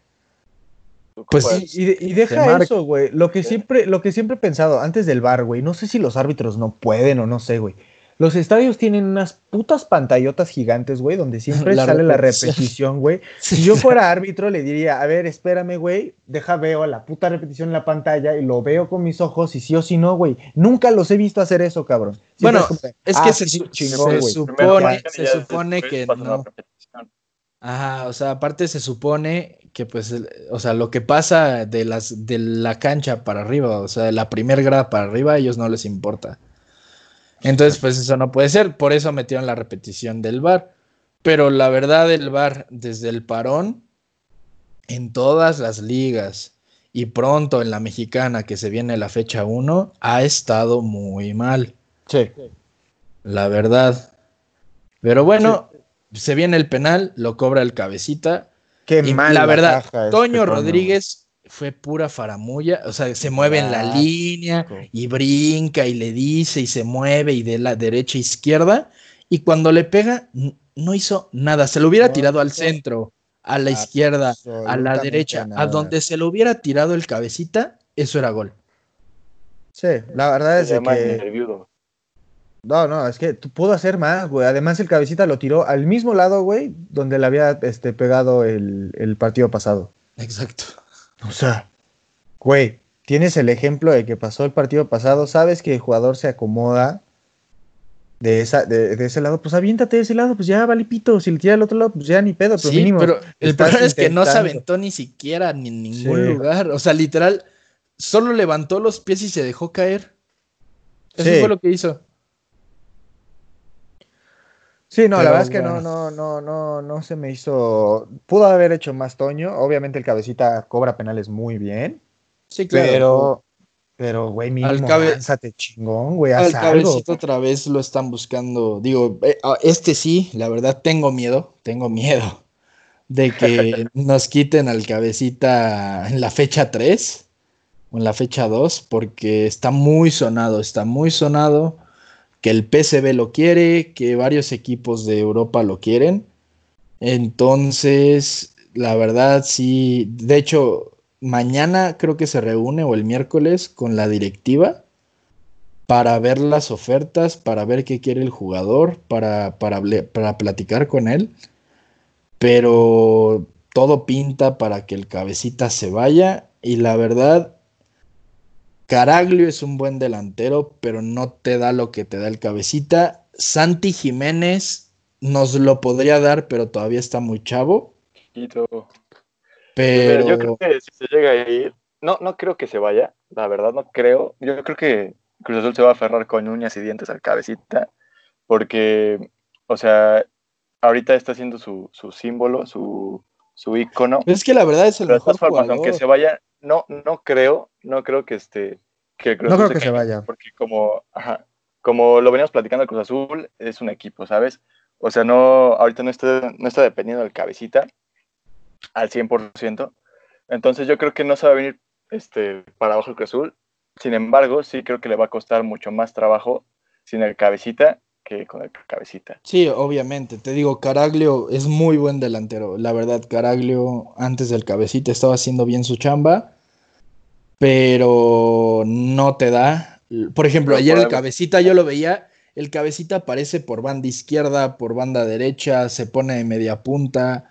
Pues Pues, Y, y de- y deja eso, güey. Lo que siempre, lo que siempre he pensado antes del bar, güey. No sé si los árbitros no pueden o no sé, güey. Los estadios tienen unas putas pantallotas gigantes, güey, donde siempre La sale la repetición. güey. Si yo fuera árbitro, le diría, a ver, espérame, güey, deja veo la puta repetición en la pantalla y lo veo con mis ojos y sí o sí no, güey. Nunca los he visto hacer eso, cabrón. Siempre Bueno, es "Ah, que se, sí, su- chingón, se güey". supone, se supone que no. Ajá, o sea, aparte se supone que pues, o sea, lo que pasa de las de la cancha para arriba, o sea, de la primer grada para arriba, a ellos no les importa. Entonces, pues eso no puede ser, por eso metieron la repetición del VAR. Pero la verdad, el VAR desde el parón en todas las ligas y pronto en la mexicana que se viene la fecha 1 ha estado muy mal Sí. la verdad. Pero bueno, se viene el penal, lo cobra el cabecita. Qué Y mal la verdad, este Toño Rodríguez fue pura faramulla, o sea, se mueve en la línea y brinca y le dice y se mueve y de la derecha a izquierda y cuando le pega no hizo nada, se lo hubiera No tirado al centro, a la izquierda, a la derecha, a donde se lo hubiera tirado el cabecita, eso era gol. Sí, la verdad es que... No, no, es que tú pudo hacer más, güey. Además, el cabecita lo tiró al mismo lado, güey, donde le había este, pegado el, el partido pasado. Exacto. O sea, güey, tienes el ejemplo de que pasó el partido pasado, sabes que el jugador se acomoda de, esa, de, de ese lado, pues aviéntate de ese lado, pues ya vale pito. Si le tira al otro lado, pues ya ni pedo, pero Sí, mínimo. pero el problema es que no se aventó ni siquiera ni en ningún Sí. lugar. O sea, literal, solo levantó los pies y se dejó caer. Eso Sí. fue lo que hizo. Sí, no, la verdad es que no, bueno. no, no, no, no se me hizo. Pudo haber hecho más Toño. Obviamente el cabecita cobra penales muy bien. Sí, Pero, pero, güey, mínimo, Al cabe- lánzate chingón, güey, Al algo. cabecito otra vez lo están buscando. Digo, eh, a este sí, la verdad tengo miedo, tengo miedo de que nos quiten al cabecita en la fecha 3 o en la fecha 2, porque está muy sonado, está muy sonado que el PSV lo quiere, que varios equipos de Europa lo quieren. Entonces, la verdad sí, de hecho, mañana creo que se reúne o el miércoles con la directiva para ver las ofertas, para ver qué quiere el jugador, para, para, para platicar con él. Pero todo pinta para que el cabecita se vaya. Y la verdad, Caraglio es un buen delantero, pero no te da lo que te da el cabecita. Santi Jiménez nos lo podría dar, pero todavía está muy chavo. Quito. Pero Yo creo que si se llega a ir, no, no creo que se vaya, la verdad no creo. Yo creo que Cruz Azul se va a aferrar con uñas y dientes al cabecita, porque, o sea, ahorita está haciendo su, su símbolo, su, su ícono. es que la verdad es el Pero de mejor formas, jugador. aunque se vaya, no, no creo, no creo que este que el Cruz No Azul creo que se vaya. Porque como, ajá, como lo veníamos platicando, el Cruz Azul es un equipo, ¿sabes? O sea, no, ahorita no está, no está dependiendo del cabecita al 100%. Entonces yo creo que no se va a venir este, para abajo el Cruz Azul. Sin embargo, sí creo que le va a costar mucho más trabajo sin el cabecita que con el cabecita. Sí, obviamente. Te digo, Caraglio es muy buen delantero. La verdad, Caraglio antes del cabecita estaba haciendo bien su chamba, pero no te da. Por ejemplo, ayer el cabecita yo lo veía. El cabecita aparece por banda izquierda, por banda derecha, se pone de media punta.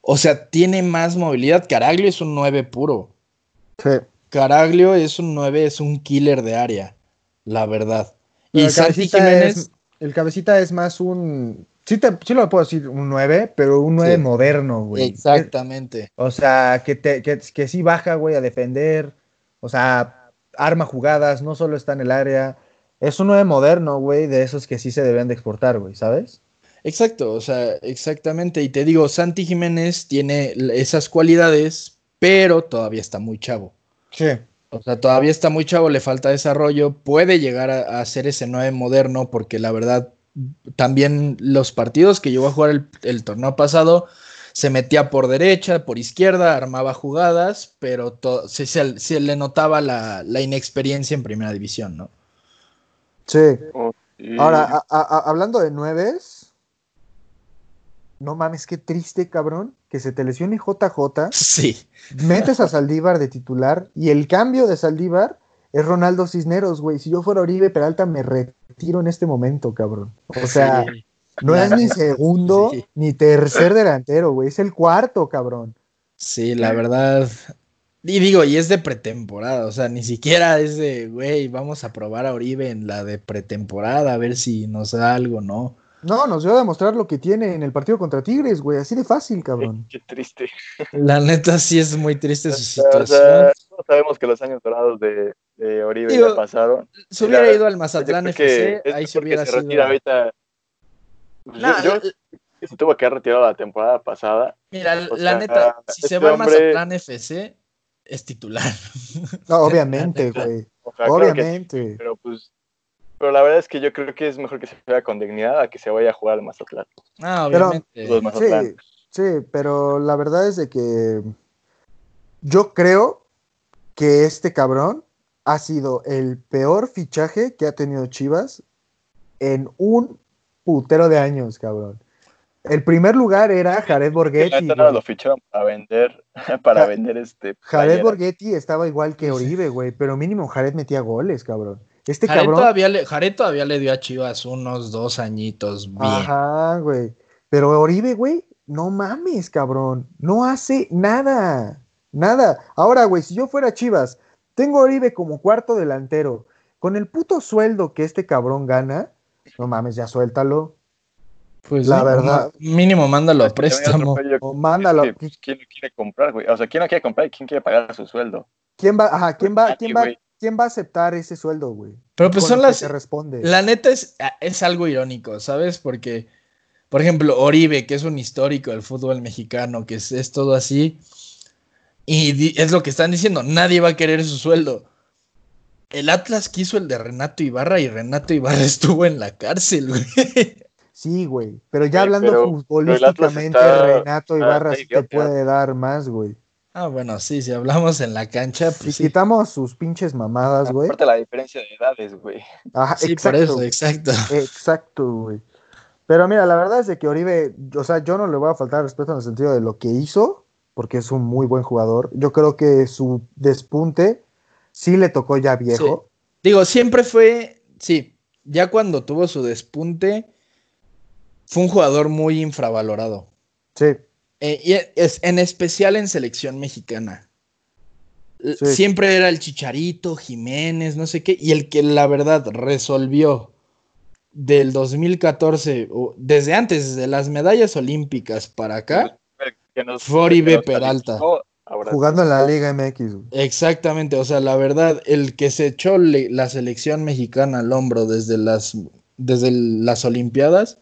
O sea, tiene más movilidad. Caraglio es un 9 puro. Sí. Caraglio es un 9, es un killer de área, la verdad. Pero Y Santi Jiménez, es, el cabecita es más un. Sí, te, sí lo puedo decir, un 9, pero un 9 Sí. moderno, güey. exactamente. O sea, que, te, que, que sí baja, güey, a defender. O sea, arma jugadas, no solo está en el área. Es un 9 moderno, güey, de esos que sí se deben de exportar, güey, ¿sabes? Exacto, o sea, exactamente. Y te digo, Santi Jiménez tiene esas cualidades, pero todavía está muy chavo. Sí. O sea, todavía está muy chavo, le falta desarrollo. Puede llegar a, a ser ese 9 moderno, porque la verdad, también los partidos que llegó a jugar el, el torneo pasado, se metía por derecha, por izquierda, armaba jugadas, pero se, se- se le notaba la, la inexperiencia en primera división, ¿no? Sí. Ahora, a- hablando de nueves, no mames, qué triste, cabrón, que se te lesione JJ, Sí. metes a Saldívar de titular y el cambio de Saldívar es Ronaldo Cisneros, güey. Si yo fuera Oribe Peralta, me retiro en este momento, cabrón. O sea, Sí. no es ni segundo Sí. ni tercer delantero, güey. Es el cuarto, cabrón. Sí, la verdad. Y digo, y es de pretemporada, o sea, ni siquiera es de, güey, vamos a probar a Oribe en la de pretemporada, a ver si nos da algo, ¿no? No, nos dio a demostrar lo que tiene en el partido contra Tigres, güey. Así de fácil, cabrón. Qué triste. La neta sí es muy triste su O sea, situación. todos sabemos que los años dorados de, de Oribe Digo, ya pasaron. Se hubiera la- ido al Mazatlán FC, es ahí se hubiera se sido. retira ahorita. Pues yo, yo l- se tuvo que haber retirado la temporada pasada. mira, o la sea, neta, si se este va al hombre- Mazatlán FC, es titular. No, obviamente, güey. O sea, claro que sí, Obviamente. pero pues. Pero la verdad es que yo creo que es mejor que se vaya con dignidad a que se vaya a jugar al Mazatlán. Ah, obviamente. Mazatlán. Sí, sí, pero la verdad es de que yo creo que este cabrón ha sido el peor fichaje que ha tenido Chivas en un putero de años, cabrón. El primer lugar era Jared Borghetti. güey. lo ficharon para vender, para Ja- vender este. Jared playeras. Borghetti estaba igual que Oribe, güey, pero mínimo Jared metía goles, cabrón. Este Jared cabrón. todavía, le, Jared todavía le dio a Chivas unos dos añitos bien. Ajá, güey. Pero Oribe, güey, no mames, cabrón. No hace nada. Nada. Ahora, güey, si yo fuera Chivas, tengo a Oribe como cuarto delantero. Con el puto sueldo que este cabrón gana, no mames, ya suéltalo. Pues La sí, verdad. Mínimo mándalo a préstamo. O mándalo. ¿Quién lo quiere comprar, güey? O sea, ¿quién lo quiere comprar y quién quiere pagar su sueldo? ¿Quién va, ajá, quién va, quién va. Quién va a aceptar ese sueldo, güey? Pero pues Con son las. te responde. La neta es, es algo irónico, ¿sabes? Porque, por ejemplo, Oribe, que es un histórico del fútbol mexicano, que es, es todo así, y es lo que están diciendo, nadie va a querer su sueldo. El Atlas quiso el de Renato Ibarra y Renato Ibarra estuvo en la cárcel, güey. Sí, güey. Pero ya hablando pero- futbolísticamente, pero está- Renato Ibarra está sí te puede dar más, güey. Ah, bueno, sí, si hablamos en la cancha, Si pues sí. quitamos sus pinches mamadas, güey. Aparte la diferencia de edades, güey. Ajá, Sí, exacto. por eso, exacto. Exacto, güey. Pero mira, la verdad es de que Oribe, o sea, yo no le voy a faltar respeto en el sentido de lo que hizo, porque es un muy buen jugador. Yo creo que su despunte sí le tocó ya viejo. Digo, siempre fue, sí, ya cuando tuvo su despunte, fue un jugador muy infravalorado. Sí, Eh, y es, en especial en selección mexicana. Sí. Siempre era el Chicharito, Jiménez, no sé qué, y el que la verdad resolvió del 2014, o desde antes, desde las medallas olímpicas para acá, Que nos- Fue Oribe que nos Peralta. jugando en la Liga MX. exactamente, o sea, la verdad, el que se echó le- la selección mexicana al hombro desde las, desde las Olimpiadas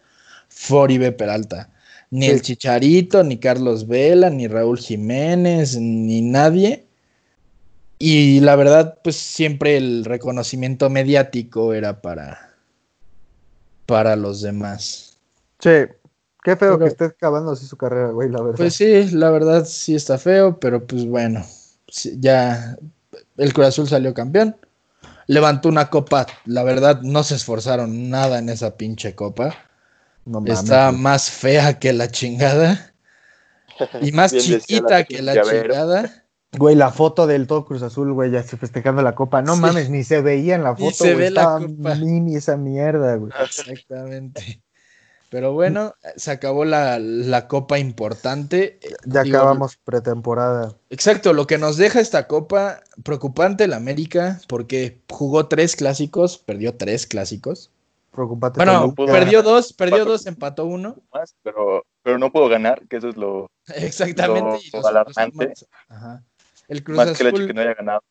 fue Oribe Peralta. Ni Sí. el Chicharito, ni Carlos Vela, ni Raúl Jiménez, ni nadie. Y la verdad, pues siempre el reconocimiento mediático era para, para los demás. Sí, qué feo Pero- que esté acabando así su carrera, güey, la verdad. Pues sí, la verdad sí está feo, pero pues bueno, ya el Cruz Azul salió campeón. levantó una copa, la verdad no se esforzaron nada en esa pinche copa. No mames, Está güey. más fea que la chingada y más chiquita la que la llavero. chingada. Güey, la foto del todo Cruz Azul, güey, ya se festejando la copa. No Sí. mames, ni se veía en la Ni foto, se güey. ve la Estaba copa. mini esa mierda, güey. Exactamente. Pero bueno, se acabó la, la copa importante. Ya Digo, acabamos pretemporada. Exacto, lo que nos deja esta copa, preocupante el América, porque jugó tres clásicos, perdió tres clásicos. Preocupate. Bueno, no pudo perdió dos, perdió Cuatro. dos, empató uno. Más, pero, pero no puedo ganar, que eso es lo Exactamente. Lo otros alarmante. Ajá. El Cruz más que el hecho Azul, que no haya ganado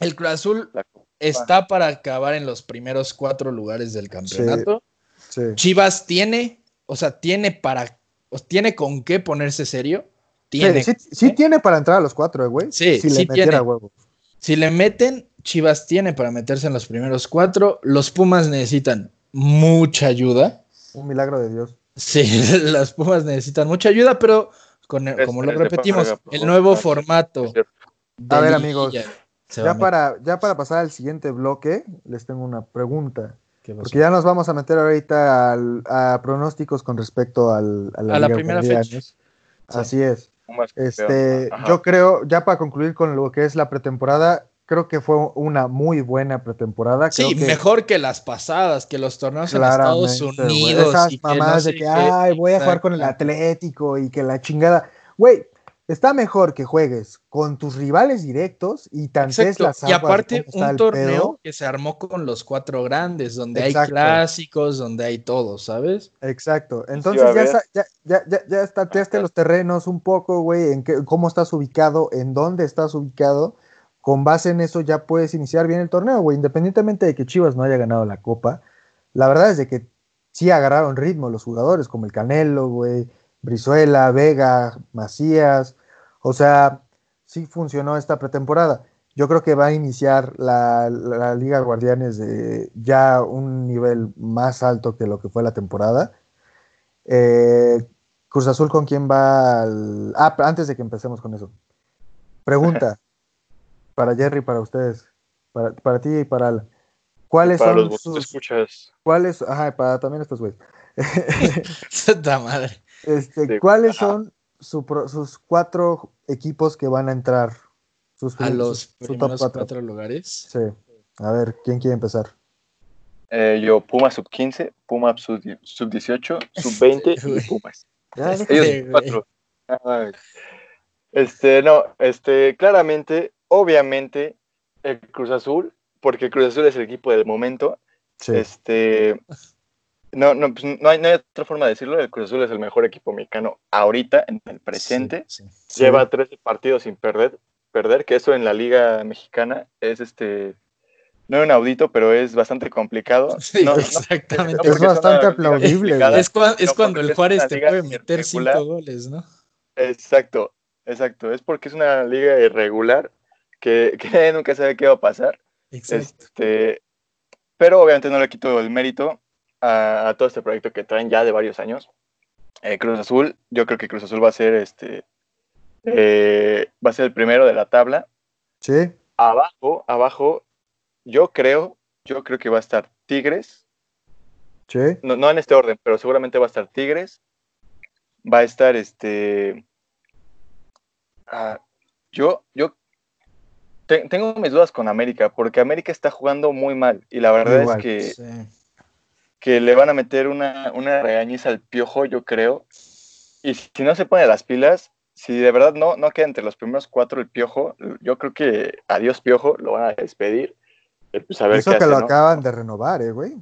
el Cruz Azul está para acabar en los primeros cuatro lugares del campeonato. Sí. Chivas tiene, o sea, tiene para, o tiene con qué ponerse serio. Tiene. Sí, sí, sí tiene para entrar a los cuatro, eh, güey. Sí, si sí le metiera tiene. huevo. Si le meten, Chivas tiene para meterse en los primeros cuatro. Los Pumas necesitan mucha ayuda. Un milagro de Dios. Sí, las Pumas necesitan mucha ayuda, pero con el- Es- como lo es de repetimos, por el nuevo formato. A ver, amigos, a Ya para, ya para pasar al siguiente bloque, les tengo una pregunta. Porque ya nos vamos a meter ahorita al- a pronósticos con respecto al, a la, A la Liga primera. Sí. Así es. Este, yo creo, ya para concluir con lo que es la pretemporada, creo que fue una muy buena pretemporada. Sí, que mejor que las pasadas, que los torneos en Estados. Unidos. Esas y que mamadas no de que, qué. ay, voy a jugar con el. Atlético y que la chingada. Güey, está mejor que juegues con tus rivales directos y tantes las Y aguas de aparte, está un torneo pedo. que se armó con los cuatro grandes, donde Exacto. hay clásicos, donde hay todo, ¿sabes? Exacto. Entonces a ya, ya, ya, ya, ya estateaste Ajá. los terrenos un poco, güey, en qué, cómo estás ubicado, en dónde estás ubicado. Con base en eso ya puedes iniciar bien el torneo, güey. Independientemente de que Chivas no haya ganado la copa, la verdad es de que sí agarraron ritmo los jugadores, como el Canelo, güey, Brizuela, Vega, Macías. O sea, sí funcionó esta pretemporada. Yo creo que va a iniciar la, Liga Guardianes ya un nivel más alto que lo que fue la temporada. Eh, Cruz Azul, ¿con quién va? al- Ah, antes de que empecemos con eso. Pregunta para Jerry, para ustedes, para, para ti y para Alan. ¿Cuáles Para son los sus, escuchas. cuáles, ajá, para también estos güeyes. Santa madre. Este, Sí, ¿Cuáles ajá. son su sus cuatro equipos que van a entrar? Sus, A sus- los su top primeros cuatro. cuatro lugares. Sí. A ver, ¿quién quiere empezar? Eh, yo, Pumas sub 15, Pumas sub, sub 18, sub 20 Sí, güey. y Pumas. Ellos cuatro. Ay. Este, no, este, claramente, obviamente, el Cruz Azul, porque el Cruz Azul es el equipo del momento, sí. este, no, no, pues, no, hay, no hay otra forma de decirlo, el Cruz Azul es el mejor equipo mexicano ahorita, en el presente, Sí, sí. Sí. lleva 13 partidos sin perder, perder, que eso en la liga mexicana es este, no inaudito, pero es bastante complicado. Sí, No, no, exactamente. Es bastante aplaudible, es cua- es no, cuando el es Juárez te puede meter cinco goles, ¿no? Exacto, exacto. Es porque es una liga irregular que, que nunca sabe qué va a pasar. Exacto. Este, pero obviamente no le quito el mérito a, a todo este proyecto que traen ya de varios años. Eh, Cruz Azul, yo creo que Cruz Azul va a ser este eh, va a ser el primero de la tabla. Sí. Abajo, abajo, yo creo, yo creo que va a estar Tigres, Sí. no, no en este orden, pero seguramente va a estar Tigres. Va a estar este. ah, yo, yo tengo mis dudas con América, porque América está jugando muy mal. Y la verdad Igual. es que, Sí. que le van a meter una, una regañiza al piojo, yo creo. Y si no se pone las pilas, si de verdad no, no queda entre los primeros cuatro el piojo, yo creo que adiós piojo, lo van a despedir. Eh, Pues a ver Eso qué que hace, lo ¿no? acaban de renovar, eh, güey.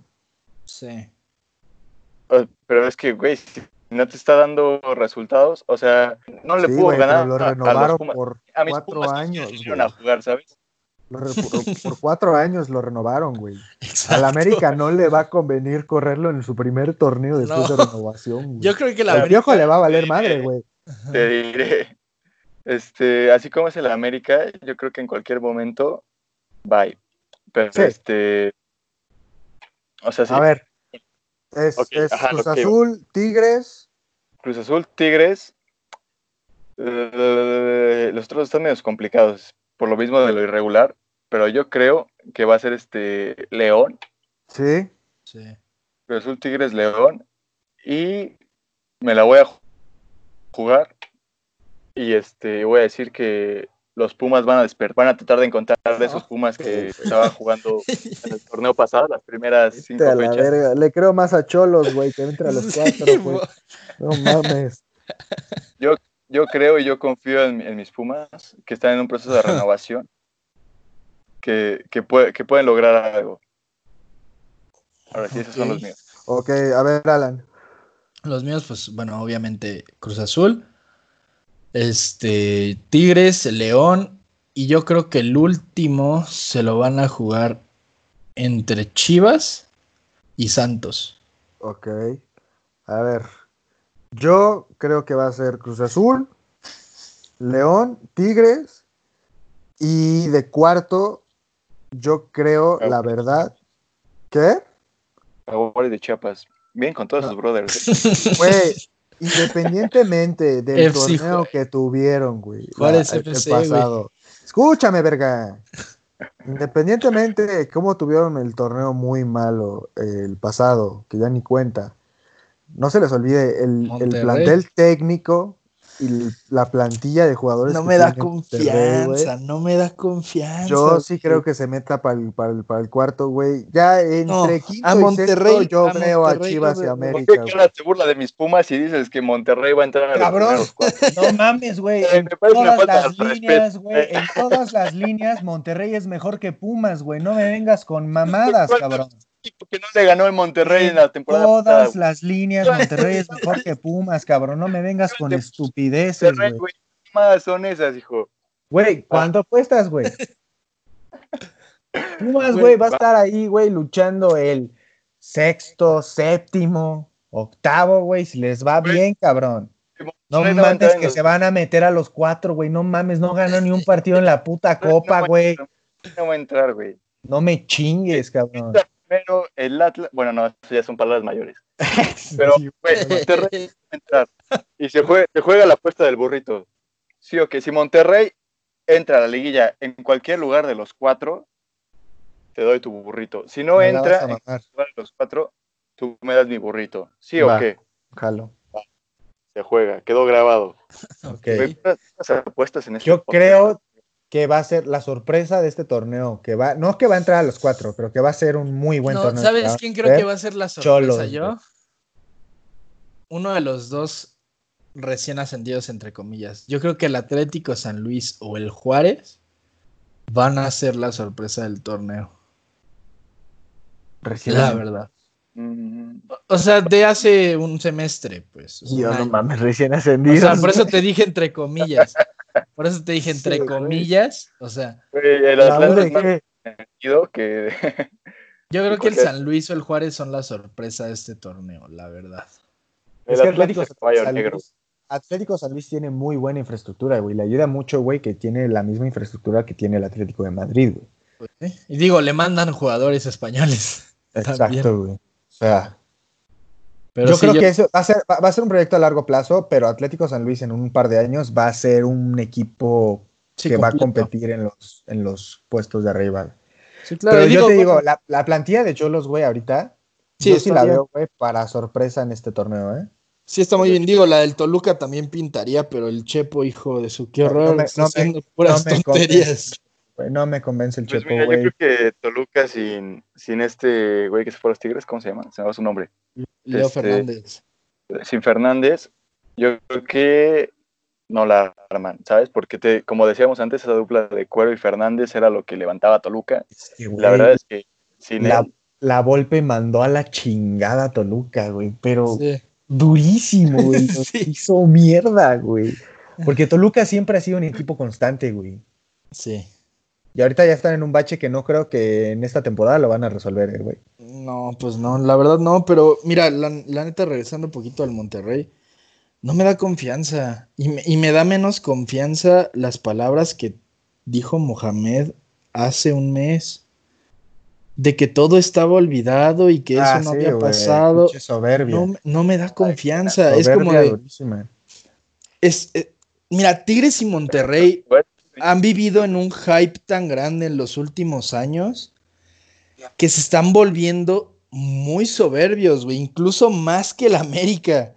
Sí. Eh, Pero es que, güey, si no te está dando resultados, o sea, no le Sí, pudo ganar lo a- a, los renovaron Pumas. por A mis cuatro Pumas años, a jugar, ¿sabes? Lo re- por, por cuatro años lo renovaron, güey. Al América no le va a convenir correrlo en su primer torneo después No. de renovación. güey. Yo creo que la Al América- Piojo le va a valer madre, güey. Te diré. Este, así como es el América, yo creo que en cualquier momento, bye. Pero Sí. este. O sea, sí, A ver. Es, Ok, es ajá, Cruz. Azul, Tigres. Cruz Azul, Tigres. eh, los otros están medio complicados. Por lo mismo de lo irregular. pero yo creo que va a ser este León, Sí. Sí. Cruz Azul Tigres León, y me la voy a ju- jugar y este voy a decir que los Pumas van a despertar, van a tratar de encontrar de esos Pumas que estaban jugando en el torneo pasado, las primeras cinco Vete a la fechas. verga. Le creo más a Cholos, güey, que entre a los Sí, cuatro, güey. No mames. Yo creo y yo confío en, en mis Pumas, que están en un proceso de renovación, que, que, puede- que pueden lograr algo. Ahora sí, esos son los míos. Ok, a ver, Alan. Los míos, pues, bueno, obviamente Cruz Azul, este, Tigres, León, y yo creo que el último se lo van a jugar entre Chivas y Santos. Ok. A ver. Yo creo que va a ser Cruz Azul, León, Tigres. Y de cuarto, yo creo, la verdad, ¿qué? Jaguares de Chiapas. Bien con todos sus brothers. ¿eh? Güey, independientemente del FC, torneo güey. que tuvieron, güey. Juárez la- el- pasado. Escúchame, verga. Independientemente de cómo tuvieron el torneo muy malo eh, el pasado, que ya ni cuenta, no se les olvide el, el plantel técnico y la plantilla de jugadores. No me da confianza, no me da confianza. Yo sí güey. creo que se meta para el, para el, para el cuarto, güey. Ya entre No, quinto a y Monterrey- sexto yo a veo a Chivas yo y veo- ¿Por América. qué te burla de mis Pumas y dices que Monterrey va a entrar a los Cabrón. No mames, güey. En todas las respeto. líneas, güey. En todas las líneas, Monterrey es mejor que Pumas, güey. No me vengas con mamadas, cabrón. Porque no le ganó el Monterrey en la temporada pasada. Todas las líneas, Monterrey es mejor que Pumas, cabrón. No me vengas con estupideces, Monterrey, güey. güey. ¿Qué mamadas son esas, hijo? Güey, ¿cuánto apuestas, güey? Pumas, Güey, güey, va a estar ahí, güey, luchando el sexto, séptimo, octavo, güey, si les va Güey, bien, cabrón. No no mames en que los- se van a meter a los cuatro, güey. No mames, no ganó ni un partido en la puta copa, No va a güey. entrar, No va a entrar, güey. No me chingues, cabrón. Primero, el Atlas. Bueno, no, eso ya son palabras mayores. Pero, güey, Monterrey entrar. Y se juega, se juega la apuesta del burrito. Sí o que si Monterrey entra a la liguilla en cualquier lugar de los cuatro, te doy tu burrito. Si no Me entra en lugar de los cuatro, tú me das mi burrito. ¿Sí Va. o qué? Jalo. Se juega, quedó grabado. Ok. Güey, puras- puras apuestas en este Yo podcast. creo que va a ser la sorpresa de este torneo, que va, no que va a entrar a los cuatro, pero que va a ser un muy buen No, torneo. ¿Sabes quién creo que va a ser la sorpresa Cholos, yo? Uno de los dos recién ascendidos, entre comillas. Yo creo que el Atlético San Luis o el Juárez van a ser la sorpresa del torneo. Recién. La verdad. Mm, O sea, de hace un semestre, pues. o Yo no mames, recién O ascendido. sea, por eso te dije entre comillas. Por eso te dije entre Sí, güey. comillas. O sea, güey, el es sentido que. yo creo que el San Luis o el Juárez son la sorpresa de este torneo, la verdad. Es el que Atlético Atlético, es San negro. Luis, Atlético San Luis tiene muy buena infraestructura, güey. Le ayuda mucho, güey, que tiene la misma infraestructura que tiene el Atlético de Madrid, güey. ¿Eh? Y digo, le mandan jugadores españoles. También. Exacto, güey. O sea, Pero yo sí, creo yo- que eso va a, ser, va, a ser un proyecto a largo plazo, pero Atlético San Luis en un par de años va a ser un equipo sí, que va a competir en los, en los puestos de arriba. Sí, claro. pero yo digo, te digo, bueno, la, la plantilla de Cholos, güey, ahorita, Sí, yo sí la bien. veo, güey, para sorpresa en este torneo, ¿eh? sí está muy bien. Digo, la del Toluca también pintaría, pero el Chepo, hijo de su, qué horror, no me- no me- puras no me tonterías. Güey, no me convence el Pues Chepo, mira, yo creo que Toluca sin, sin este güey que se fue a los Tigres, ¿cómo se llama? Se me va su nombre. Leo Este- Fernández. Sin Fernández, yo creo que no la arman, ¿sabes? Porque te, como decíamos antes, esa dupla de Cuero y Fernández era lo que levantaba a Toluca. La verdad es que sin la, él, la Volpe mandó a la chingada a Toluca, güey, pero Sí. durísimo, güey. Sí. hizo mierda, güey. Porque Toluca siempre ha sido un equipo constante, güey. sí. Y ahorita ya están en un bache que no creo que en esta temporada lo van a resolver, eh, güey. No, pues no, la verdad no, pero mira, la, la neta, regresando un poquito al Monterrey, no me da confianza. Y me, y me da menos confianza las palabras que dijo Mohamed hace un mes. De que todo estaba olvidado y que eso Ah, no sí, había pasado. No, me- no me da confianza. es como de. Es, eh, mira, Tigres y Monterrey han vivido en un hype tan grande en los últimos años que se están volviendo muy soberbios, güey, incluso más que el América.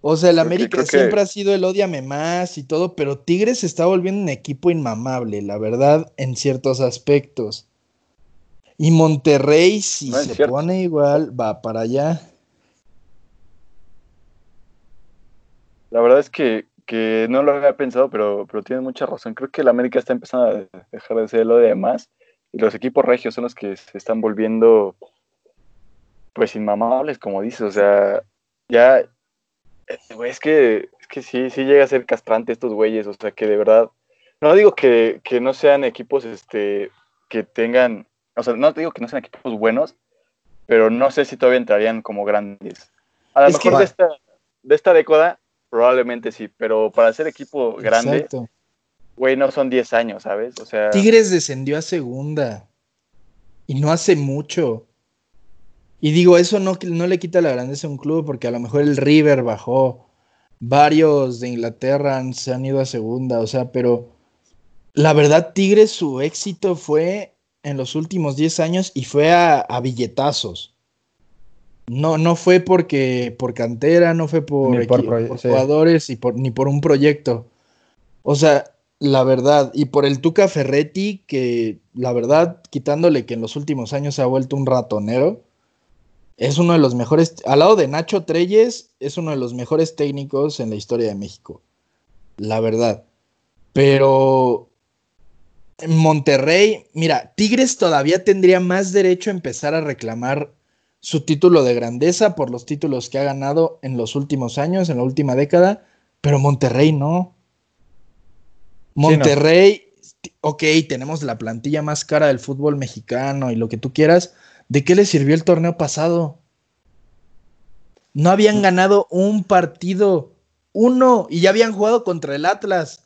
O sea, el América siempre ha sido el odiame más y todo, pero Tigres se está volviendo un equipo inmamable, la verdad, en ciertos aspectos. Y Monterrey, si se pone igual, va para allá. La verdad es que, no lo había pensado, pero, pero tienes mucha razón. Creo que el América está empezando a dejar de ser el odio más y los equipos regios son los que se están volviendo pues inmamables, como dices. O sea, ya eh, es que, es que sí, sí llega a ser castrante estos güeyes, o sea que de verdad, no digo que, no sean equipos este, que tengan, o sea, no digo que no sean equipos buenos, pero no sé si todavía entrarían como grandes. A lo mejor de, esta, de esta década, probablemente sí, pero para ser equipo grande, güey, no son 10 años, ¿sabes? O sea... Tigres descendió a segunda y no hace mucho. Y digo, eso no, no le quita la grandeza a un club, porque a lo mejor el River bajó, varios de Inglaterra se han ido a segunda, o sea, pero la verdad, Tigres, su éxito fue en los últimos 10 años y fue a, billetazos. No, no fue porque por cantera, no fue por, jugadores y por, ni por un proyecto. O sea, la verdad, y por el Tuca Ferretti, que la verdad, quitándole que en los últimos años se ha vuelto un ratonero, es uno de los mejores, al lado de Nacho Treyes, es uno de los mejores técnicos en la historia de México. La verdad. Pero en Monterrey, mira, Tigres todavía tendría más derecho a empezar a reclamar su título de grandeza por los títulos que ha ganado en los últimos años, en la última década, pero Monterrey no. Monterrey, ok, tenemos la plantilla más cara del fútbol mexicano y lo que tú quieras, ¿De qué les sirvió el torneo pasado? No habían ganado un partido, uno, y ya habían jugado contra el Atlas.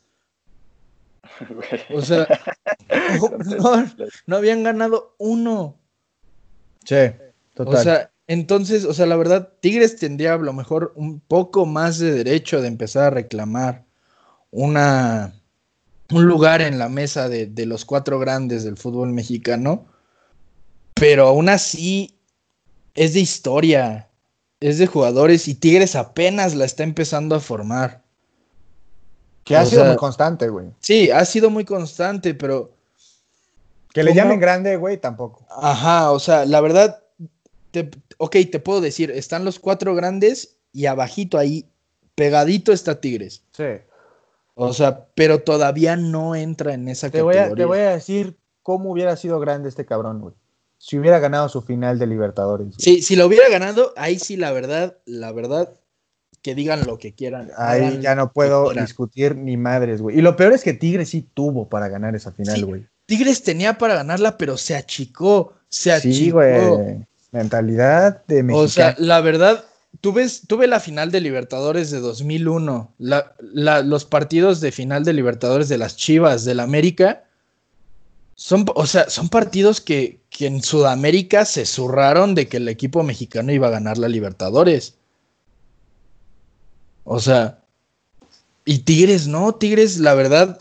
O sea, no, habían ganado uno. Sí, total. O sea, entonces, o sea, la verdad, Tigres tendría a lo mejor un poco más de derecho de empezar a reclamar una, un lugar en la mesa de, de los cuatro grandes del fútbol mexicano pero aún así es de historia, es de jugadores y Tigres apenas la está empezando a formar. Que ha sido muy constante, güey. Sí, ha sido muy constante, pero... Que le llamen grande, güey, tampoco. Ajá, o sea, la verdad, ok, te puedo decir, están los cuatro grandes y abajito ahí, pegadito está Tigres. Sí. O sea, pero todavía no entra en esa categoría. te voy a decir cómo hubiera sido grande este cabrón, güey si hubiera ganado su final de Libertadores. Sí, si lo hubiera ganado, ahí sí, la verdad, la verdad, que digan lo que quieran. Ahí ya no puedo discutir ni madres, güey. Y lo peor es que Tigres sí tuvo para ganar esa final, güey. Tigres tenía para ganarla, pero se achicó, se achicó. Sí, güey. Mentalidad de México. O sea, la verdad, tuve, tuve la final de Libertadores de 2001, los partidos de final de Libertadores de las Chivas, del América son, o sea, son partidos que, en Sudamérica se zurraron de que el equipo mexicano iba a ganar la Libertadores. O sea, y Tigres no, Tigres la verdad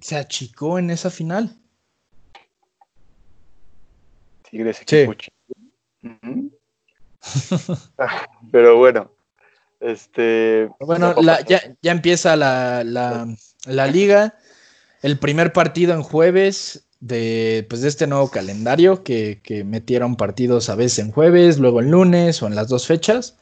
se achicó en esa final. Tigres equipo Pero bueno, este. Bueno, ya, ya, empieza la, la, la liga. El primer partido en jueves de, pues, de este nuevo calendario que, metieron partidos a veces en jueves, luego en lunes o en las dos fechas.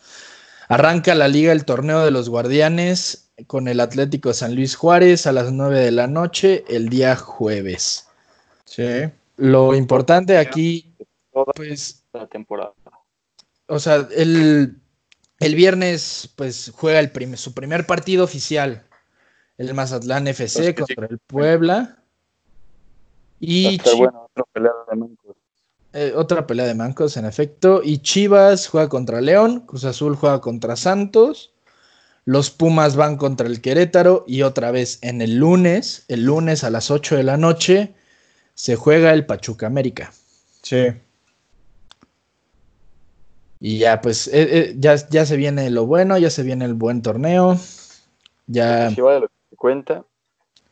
Arranca la liga el torneo de los guardianes con el Atlético San Luis Juárez a las 9 de la noche el día jueves. Sí. Lo importante aquí, pues... La temporada. O sea, el, viernes, pues juega el su primer partido oficial, el Mazatlán FC contra el Puebla. Y otra pelea de mancos. Eh, otra pelea de mancos, en efecto. Y Chivas juega contra León, Cruz Azul juega contra Santos. Los Pumas van contra el Querétaro y otra vez en el lunes, el lunes a las 8 de la noche, se juega el Pachuca América. Sí. Y ya, pues, eh, eh, ya, ya se viene lo bueno, ya se viene el buen torneo. Ya. Si vale lo que cuenta.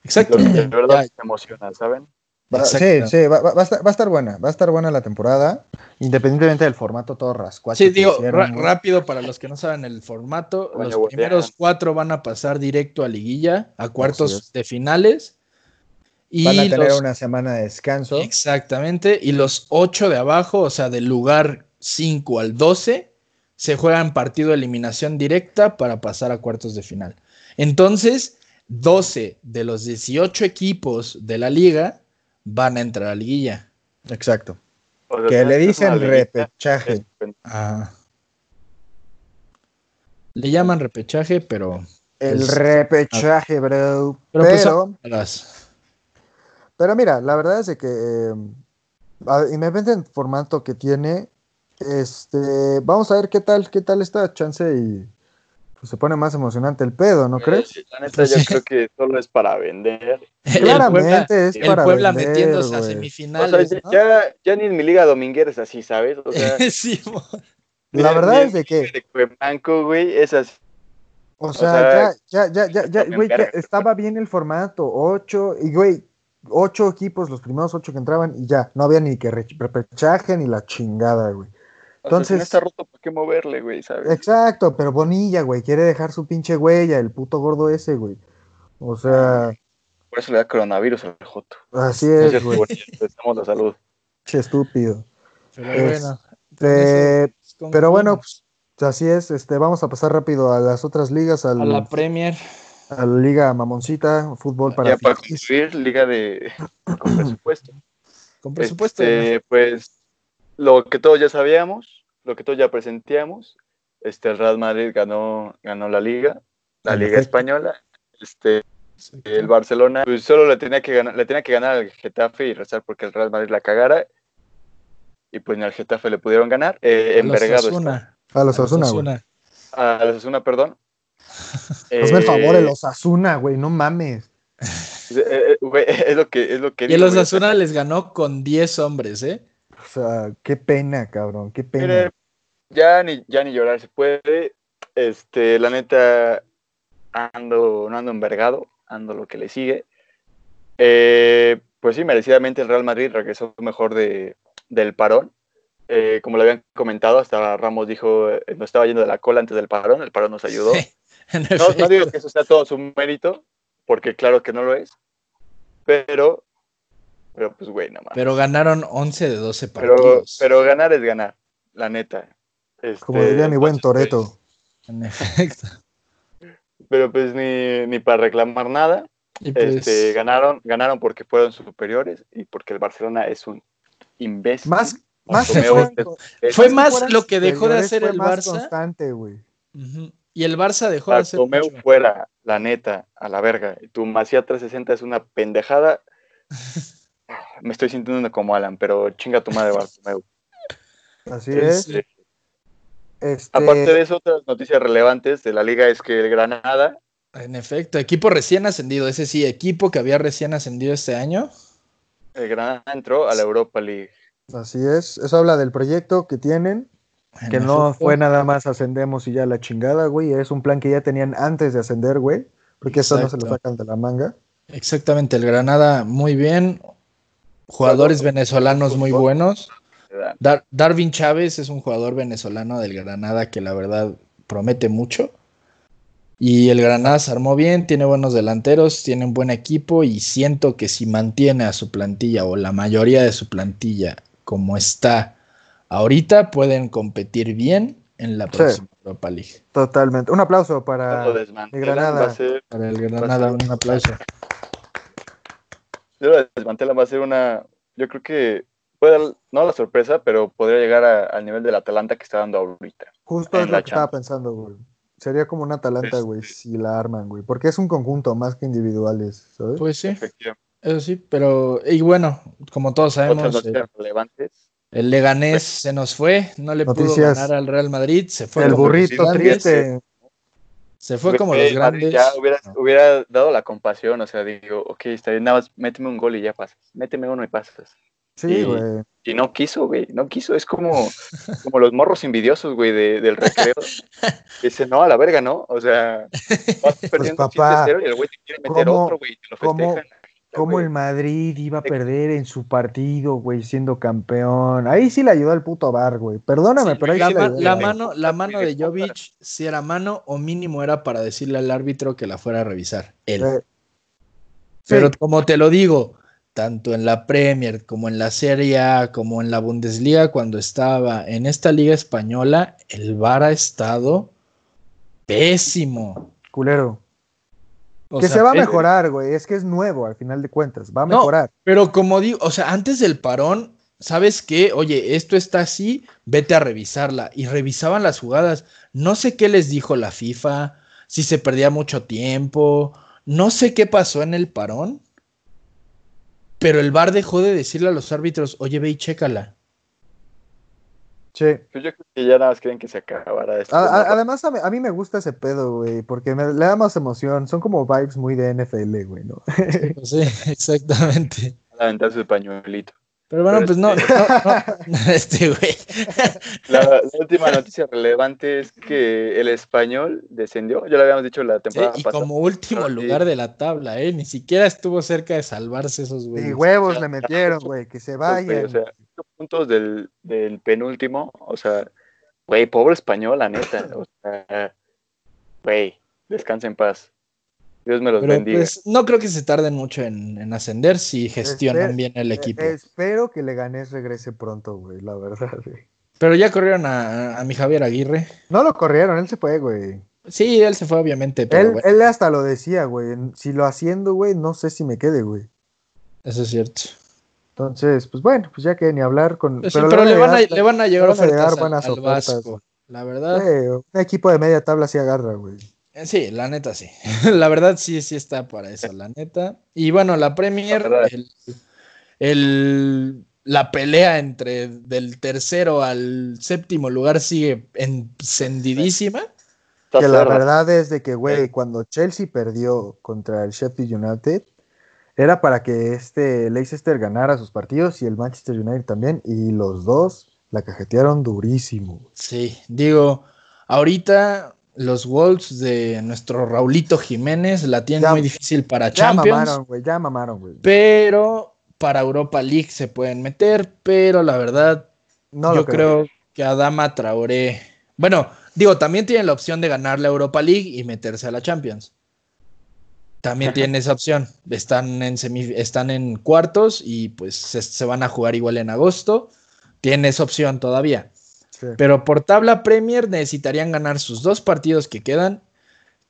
Exacto. De verdad Ya, se emociona, ¿saben? Va- sí, sí, va, va- va a estar, va a estar buena, va a estar buena la temporada, independientemente del formato todo rascuacho. Sí, digo, rápido para los que no saben el formato, Bueno, los voltean. primeros cuatro van a pasar directo a liguilla, a cuartos de finales. Y Van a tener los- una semana de descanso. Exactamente, y los ocho de abajo, o sea, del lugar 5 al 12, se juegan partido de eliminación directa para pasar a cuartos de final. Entonces, 12 de los 18 equipos de la liga van a entrar a liguilla. Exacto. O sea, Que le dicen repechaje. Ah. Le llaman repechaje, pero... El pues, repechaje, bro. Pero, Pero, pues, pero mira, la verdad es de que eh, independientemente del formato que tiene, este, vamos a ver qué tal, qué tal esta chance y pues, se pone más emocionante el pedo, ¿no crees? La neta, yo creo que solo es para vender. el Puebla, Claramente es el para Puebla vender, metiéndose a güey. O sea, semifinales. ya, ¿no? ya, ya ni en mi liga dominguera es así, ¿sabes? O sea, Sí, mo- La verdad es de que- de Cuemanco, güey, es así. O sea, sea, ya, ya, ya, ya, ya, también güey, ya estaba bien el formato, ocho, y güey, ocho equipos, los primeros ocho que entraban, y ya, no había ni que re- repechaje ni la chingada, güey. O sea, si Entonces- no está roto, ¿por qué moverle, güey? ¿Sabes? Exacto, pero Bonilla, güey, quiere dejar su pinche huella, el puto gordo ese, güey. O sea, Por eso le da coronavirus al Joto. así es es, cierto, güey, deseamos la salud. che estúpido. Pero Es- Eh, eso pero bueno, pues, así es, este, vamos a pasar rápido a las otras ligas, al- a la Premier. a la liga mamoncita, fútbol para ya para concluir, liga de con presupuesto. Con presupuesto. Este, pues lo que todos ya sabíamos, lo que todos ya presentíamos, este, el Real Madrid ganó, ganó la liga, la liga española. Este, el Barcelona pues, solo le tenía que ganar, le tenía que ganar al Getafe y rezar porque el Real Madrid la cagara. Y pues ni al Getafe le pudieron ganar. Eh, A los envergado está. A los a los Osasuna, güey. Osasuna. A los Osasuna, perdón. Hazme el favor, Eh, el Osasuna, güey, no mames. eh, eh, güey, es lo que es lo que Y el Osasuna les ganó con 10 hombres, ¿eh? O sea, qué pena, cabrón, qué pena. Ya ni, ya ni llorar se puede. Este, la neta, ando, no ando envergado, ando lo que le sigue. Eh, pues sí, merecidamente el Real Madrid regresó mejor de, del parón. Eh, como lo habían comentado, hasta Ramos dijo, eh, nos estaba yendo de la cola antes del parón, el parón nos ayudó. Sí, No, no digo que eso sea todo su mérito, porque claro que no lo es, pero, pero pues güey, nada más. Pero ganaron 11 de 12 Pero, partidos. pero ganar es ganar, la neta. Como Este, diría mi buen Toreto. En efecto. pero pues ni, ni para reclamar nada. Y pues, Este, ganaron, ganaron porque fueron superiores y porque el Barcelona es un imbécil. Más, más Fue que más lo que dejó de hacer fue el más Barça. constante, güey. Y el Barça dejó de hacer Bartomeu mucho. fuera, la neta, a la verga. Y tu Macía 360 es una pendejada. Me estoy sintiendo como Alan, pero chinga tu madre, Bartomeu. Así Pues, es. Este, Aparte de eso, otras noticias relevantes de la liga es que el Granada, En efecto, equipo recién ascendido. Ese sí, equipo que había recién ascendido este año. el Granada entró a la Europa League. así es. Eso habla del proyecto que tienen. En Que no efecto. fue nada más ascendemos y ya la chingada, güey. Es un plan que ya tenían antes de ascender, güey. Porque eso no se lo sacan de la manga. Exactamente, el Granada muy bien. Jugadores venezolanos muy buenos. Dar- Darwin Chávez es un jugador venezolano del Granada que la verdad promete mucho. Y el Granada se armó bien, tiene buenos delanteros, tiene un buen equipo y siento que si mantiene a su plantilla o la mayoría de su plantilla como está ahorita, pueden competir bien en la Sí. próxima Europa League. Totalmente. Un aplauso para desmantelan, Granada. va a ser Para el Granada, un aplauso. Si lo desmantelan va a ser una, yo creo que puede dar, no la sorpresa, pero podría llegar a- al nivel del Atalanta que está dando ahorita. Justo en es la lo que estaba Champions. pensando, güey. Sería como un Atalanta, Este- güey, si la arman, güey. Porque es un conjunto más que individuales, ¿sabes? Pues sí, eso sí, pero y bueno, como todos sabemos, eh, relevantes. el Leganés se nos fue, no le pudo ganar al Real Madrid, se fue el burrito grandes, triste. Se fue como los grandes. Ya hubiera, hubiera dado la compasión, o sea, digo, ok, está bien, nada más méteme un gol y ya pasas. Méteme uno y pasas. Sí, güey. Y no quiso, güey, no quiso. Es como, como los morros envidiosos, güey, de- del recreo. Que dicen, no, a la verga, ¿no? O sea, vas perdiendo Pues, papá, 7-0 y el güey te quiere meter ¿cómo- otro, güey, y te lo festejan. ¿Cómo el Madrid iba a perder en su partido, güey, siendo campeón? Ahí sí le ayudó al puto bar, güey. Perdóname, Sí, pero ahí La, sí le ayudó. la mano, la mano de Jovic, si era mano o mínimo era para decirle al árbitro que la fuera a revisar. Él. Eh, Pero sí. como te lo digo, tanto en la Premier como en la Serie A, como en la Bundesliga, cuando estaba en esta liga española, el VAR ha estado pésimo. culero. O que sea, se va a pe- mejorar, güey. Es que es nuevo, al final de cuentas. Va a No. mejorar. Pero como digo, o sea, antes del parón, ¿sabes qué? Oye, esto está así, vete a revisarla. Y revisaban las jugadas. No sé qué les dijo la FIFA, si se perdía mucho tiempo, no sé qué pasó en el parón. Pero el VAR dejó de decirle a los árbitros, oye, ve y chécala. Sí. Pues yo creo que ya nada más quieren que se acabara esto. A- además, a mí, a mí me gusta ese pedo, güey, porque me, le da más emoción. Son como vibes muy de NFL, güey, ¿no? Sí, exactamente. Aventar su pañuelito. Pero bueno, Pero pues no, no, no, este güey. La, la última noticia relevante es que el español descendió. Ya lo habíamos dicho la Sí, temporada y pasada. como último Ah, sí. lugar de la tabla, ¿eh? Ni siquiera estuvo cerca de salvarse esos güeyes. Y huevos le metieron, güey, que se güey, vayan. O sea, puntos del, del penúltimo. O sea, güey, pobre español, la neta. O sea, güey, descansa en paz. Dios me los Pero bendiga. pues no creo que se tarden mucho en, en ascender si gestionan Espe- bien el Eh, equipo. espero que Leganés regrese pronto, güey, la verdad, güey. Pero ya corrieron a, a mi Javier Aguirre. No lo corrieron, él se fue, güey. Sí, él se fue obviamente, pero Él, bueno, él hasta lo decía, güey. Si lo haciendo, güey, no sé si me quede, güey. eso es cierto. Entonces, pues bueno, pues ya que ni hablar con. Pues sí, pero, le, van a, le van a llegar le van a llegar ofertas al- buenas al, ofertas. Vasco. La verdad, Güey, un equipo de media tabla sí agarra, güey. Eh, sí, la neta sí. la verdad sí, sí está para eso, la neta. Y bueno, la Premier, La el, el- la pelea entre del tercero al séptimo lugar sigue encendidísima. Que la verdad es de que, güey, cuando Chelsea perdió contra el Sheffield United, era para que este Leicester ganara sus partidos y el Manchester United también, y los dos la cajetearon durísimo. Sí, digo, ahorita los Wolves de nuestro Raulito Jiménez la tienen Ya- muy difícil para Ya Champions, mamaron, güey, ya mamaron, güey. pero para Europa League se pueden meter, pero la verdad No yo creo que Adama Traoré, bueno, digo, también tienen la opción de ganar la Europa League y meterse a la Champions. También tienen esa opción. Están en semif- están en cuartos y pues se, se van a jugar igual en agosto. Tienen esa opción todavía. Sí. Pero por tabla Premier necesitarían ganar sus dos partidos que quedan.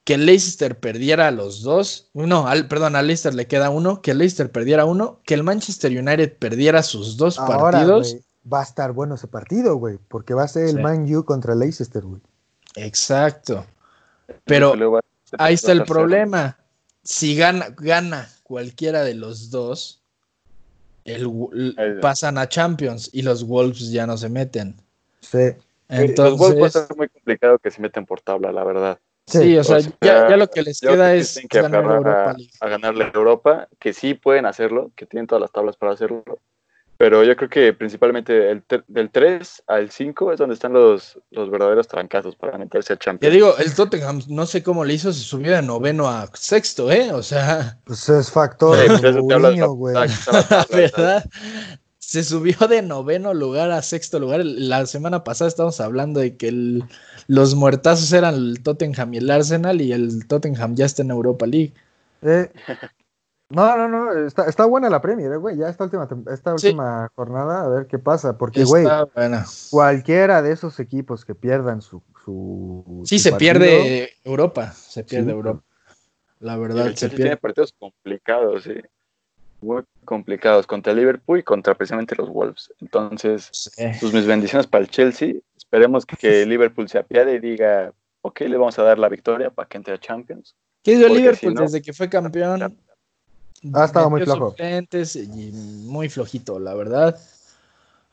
Que Leicester perdiera los dos. No, al, perdón, a Leicester le queda uno. Que Leicester perdiera uno. Que el Manchester United perdiera sus dos Ahora, partidos. va a estar bueno ese partido, güey, porque va a ser el. Man U contra Leicester, güey. Exacto. Pero ahí está el problema. Si gana, gana cualquiera de los dos, el, pasan a Champions y los Wolves ya no se meten. Sí. Güey, Los Wolves a Entonces, estar muy complicado que se meten por tabla, la verdad. sí, o sea, o ya, sea, ya lo que les queda que es que ganar aferrar Europa a, a ganarle a Europa, que sí pueden hacerlo, que tienen todas las tablas para hacerlo. Pero yo creo que principalmente el ter- del 3 al 5 es donde están los, los verdaderos trancazos para meterse a Te Champions. digo, el Tottenham, no sé cómo le hizo, se subió de noveno a sexto, ¿eh? O sea, Pues es factor Sí, pues eso te habla de la la ¿sabes? ¿verdad? Se subió de noveno lugar a sexto lugar. La semana pasada estábamos hablando de que el- los muertazos eran el Tottenham y el Arsenal y el Tottenham ya está en Europa League. Eh, no, no, no, está, está buena la Premier, eh, güey. Ya esta última, esta Sí. última jornada, a ver qué pasa. Porque, güey, cualquiera de esos equipos que pierdan su. su Sí, su se partido, pierde Europa. Se pierde Sí, Europa. La verdad, el se Chelsea tiene pierde. partidos complicados, sí. Muy complicados contra el Liverpool y contra precisamente los Wolves. Entonces, Sí. pues mis bendiciones para el Chelsea. Esperemos que Liverpool se apiade y diga, ok, le vamos a dar la victoria para que entre a Champions. ¿Qué hizo Liverpool si no- desde que fue campeón? Ha estado muy flojo. y muy flojito, la verdad.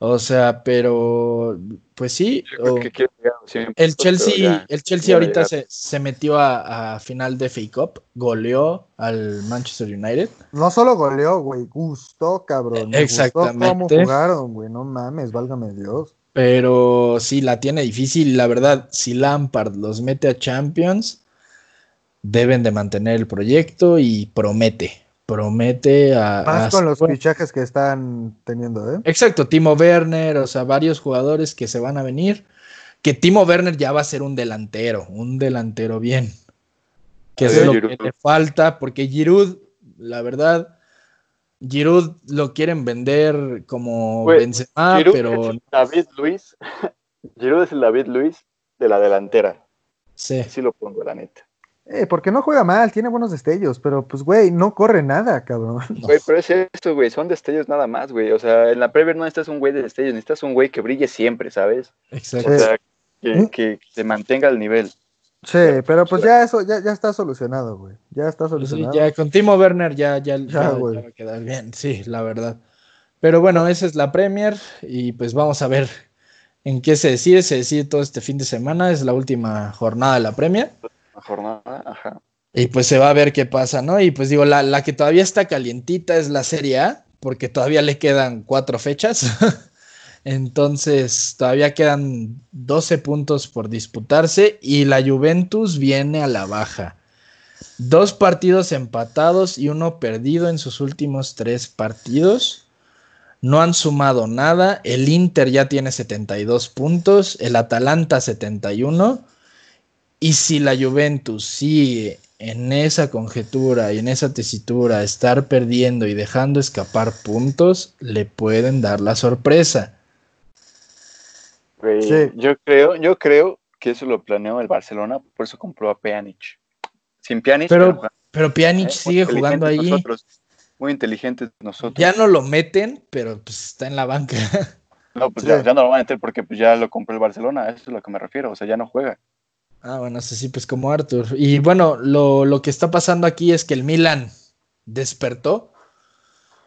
O sea, pero pues sí. Yo creo o- que quiere llegar a los 100 el Chelsea, ya, el Chelsea ahorita se, se metió a, a final de FA Cup, goleó al Manchester United. No solo goleó, güey, gustó, cabrón. Me gustó Exactamente. cómo jugaron, güey. No mames, válgame Dios. Pero sí, la tiene difícil. La verdad, si Lampard los mete a Champions, deben de mantener el proyecto y promete. Promete a. Más a- con los bueno, fichajes que están teniendo, ¿eh? Exacto, Timo Werner, o sea, varios jugadores que se van a venir. Que Timo Werner ya va a ser un delantero, un delantero bien. Que es lo Giroud. que le falta, porque Giroud, la verdad, Giroud lo quieren vender como Güey, Benzema, Giroud pero David Luis. Giroud es el David Luis de la delantera. sí. Así lo pongo, la neta. Eh, porque no juega mal, tiene buenos destellos, pero pues, güey, no corre nada, cabrón. Güey, pero es esto, güey. Son destellos nada más, güey. O sea, en la Premier no necesitas un güey de destellos, necesitas un güey que brille siempre, ¿sabes? Exacto. O sea, que, ¿Mm? que se mantenga al nivel. Sí, pero pues ya eso, ya, ya está solucionado, güey. Ya está Pues sí, solucionado. ya con Timo Werner ya, ya, ya- ya güey. va a quedar bien, sí, la verdad. Pero bueno, esa es la Premier y pues vamos a ver en qué se decide. Se decide todo este fin de semana, es la última jornada de la Premier. Jornada, ajá. Y pues se va a ver qué pasa, ¿no? Y pues digo, la, la que todavía está calientita es la Serie A, porque todavía le quedan cuatro fechas. Entonces, todavía quedan 12 puntos por disputarse y la Juventus viene a la baja. Dos partidos empatados y uno perdido en sus últimos tres partidos. No han sumado nada. El Inter ya tiene 72 puntos, el Atalanta 71. Y si la Juventus sigue en esa conjetura y en esa tesitura, estar perdiendo y dejando escapar puntos, le pueden dar la sorpresa. Sí. Yo creo, yo creo que eso lo planeó el Barcelona, por eso compró a Pjanic. Sin Pjanic, Pero- Pero Pjanic ¿eh? Sigue jugando ahí. nosotros, muy inteligentes nosotros. Ya no lo meten, pero pues está en la banca. No, pues Sí. ya, ya no lo van a meter porque pues, ya lo compró el Barcelona, a eso es a lo que me refiero, o sea, ya no juega. Ah, bueno, sí, sí, pues como Arthur. Y bueno, lo, lo que está pasando aquí es que el Milan despertó.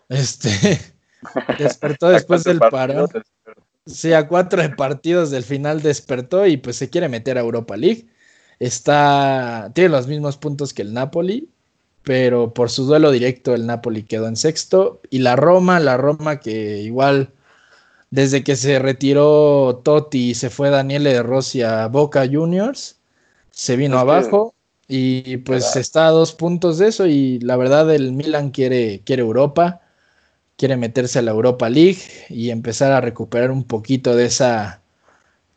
Este despertó después del parón. Sí, a cuatro de partidos del final despertó y pues se quiere meter a Europa League. Está, tiene los mismos puntos que el Napoli, pero por su duelo directo el Napoli quedó en sexto. Y la Roma, la Roma que igual desde que se retiró Totti y se fue Daniele de Rossi a Boca Juniors, se vino Es que- abajo y pues ¿Verdad? está a dos puntos de eso y la verdad el Milan quiere, quiere Europa quiere meterse a la Europa League y empezar a recuperar un poquito de esa,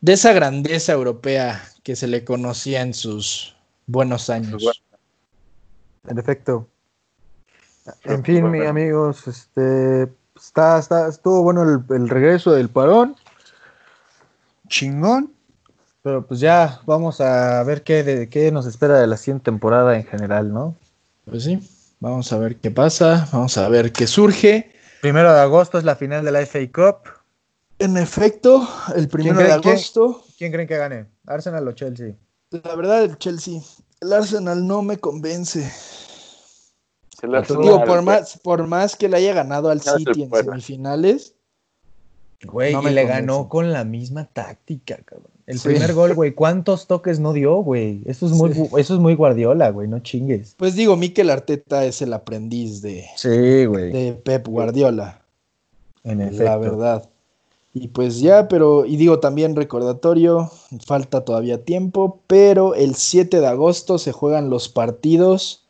de esa grandeza europea que se le conocía en sus buenos años. En efecto. Pero, En fin, mis amigos, este está, está, estuvo bueno el, el regreso del parón. Chingón. Pero pues ya vamos a ver qué, de, qué nos espera de la siguiente temporada en general, ¿no? Pues sí, vamos a ver qué pasa, vamos a ver qué surge. Primero de agosto es la final de la FA Cup. En efecto, el primero de cree agosto, ¿Quién creen que gane? ¿Arsenal o Chelsea? la verdad el Chelsea, el Arsenal no me convence. El Digo, Arsenal, Digo, por más, por más que le haya ganado al se City en semifinales, Güey, No y me le convence. ganó con la misma táctica, cabrón. El Sí. primer gol, güey, ¿cuántos toques no dio, güey? Eso es muy, Sí. eso es muy Guardiola, güey, no chingues. pues digo, Mikel Arteta es el aprendiz de, Sí, güey. de Pep Guardiola. En la efecto. verdad. Y pues ya, pero, y digo también recordatorio, falta todavía tiempo, pero el 7 de agosto se juegan los partidos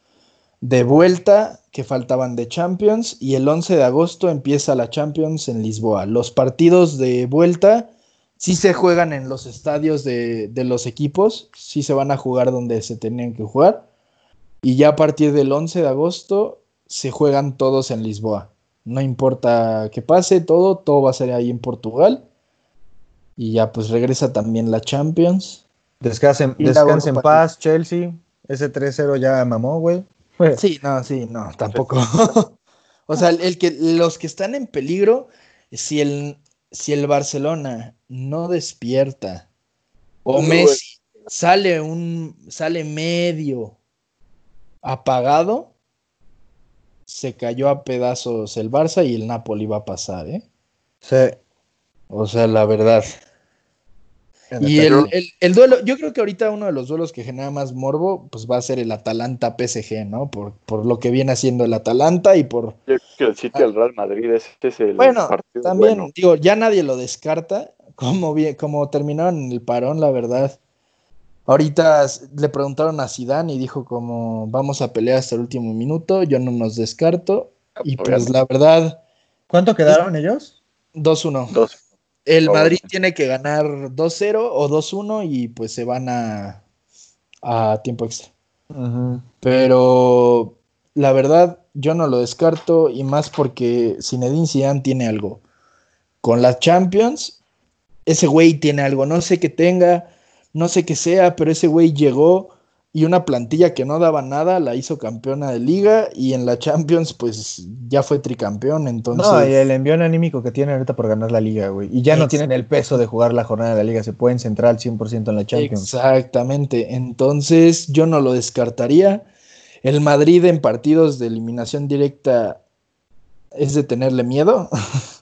de vuelta que faltaban de Champions y el 11 de agosto empieza la Champions en Lisboa. Los partidos de vuelta sí se juegan en los estadios de, de los equipos, sí se van a jugar donde se tenían que jugar y ya a partir del 11 de agosto se juegan todos en Lisboa. No importa que pase todo, todo va a ser ahí en Portugal. Y ya pues regresa también la Champions. Descansen, descansen en paz, Chelsea. Ese 3-0 ya mamó, güey. Sí, no, sí, no, tampoco. o sea, el, el que, los que están en peligro, si el, si el Barcelona no despierta o. Messi sale un sale medio apagado, se cayó a pedazos el Barça y el Napoli va a pasar, ¿eh? Sí. O sea, la verdad. Y el, el, duelo, yo creo que ahorita uno de los duelos que genera más morbo, pues va a ser el Atalanta PSG, ¿no? Por, por lo que viene haciendo el Atalanta y por. Yo creo que el City al Real Madrid este es el bueno, También, digo, ya nadie lo descarta. Como, bien, como terminaron el parón, la verdad. Ahorita le preguntaron a Zidane y dijo como vamos a pelear hasta el último minuto, yo no nos descarto. Ah, y pues la verdad. ¿Cuánto quedaron ellos? 2-1. 2 el Madrid tiene que ganar 2-0 o 2-1 y pues se van a, a tiempo extra. Pero la verdad, yo no lo descarto y más porque Zinedine Zidane tiene algo. Con la Champions, ese güey tiene algo. No sé qué tenga, no sé qué sea, pero ese güey llegó y una plantilla que no daba nada la hizo campeona de liga y en la Champions pues ya fue tricampeón, entonces... No, y el envío anímico que tiene ahorita por ganar la liga, güey. Y ya no tienen el peso de jugar la jornada de la liga, se pueden centrar al 100% en la Champions. Exactamente, entonces yo no lo descartaría. El Madrid en partidos de eliminación directa es de tenerle miedo.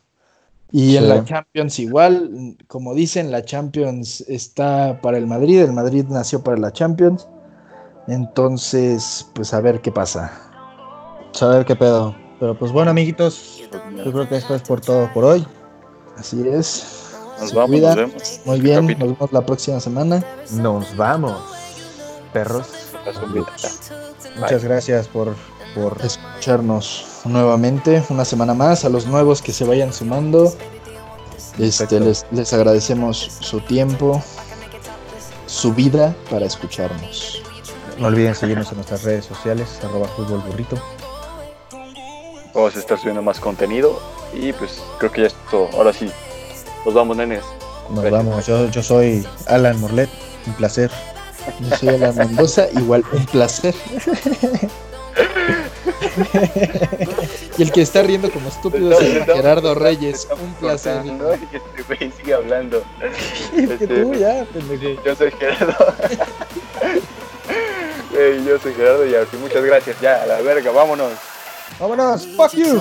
y en la Champions igual, como dicen, la Champions está para el Madrid, el Madrid nació para la Champions. Entonces, pues a ver qué pasa. A ver qué pedo. Pero pues bueno, amiguitos, yo creo que esto es por todo por hoy. Así es. Nos vamos, nos vemos. Muy bien, nos vemos la próxima semana. Nos vamos, perros. Muchas gracias por, por escucharnos nuevamente una semana más. A los nuevos que se vayan sumando, este, les, les agradecemos su tiempo, su vida para escucharnos. No olviden seguirnos en nuestras redes sociales, arroba fútbol burrito. Vamos a estar subiendo más contenido y pues creo que ya es todo. Ahora sí, nos vamos, nenes. Nos vamos, yo, yo soy Alan Morlet, un placer. Yo soy Alan Mendoza, igual un placer. y el que está riendo como estúpido es Gerardo Reyes. Un placer. No, este sigue hablando. Es que tú ya, Yo soy Gerardo. Hey, yo soy Gerardo y muchas gracias. Ya, a la verga, vámonos. Vámonos, fuck you.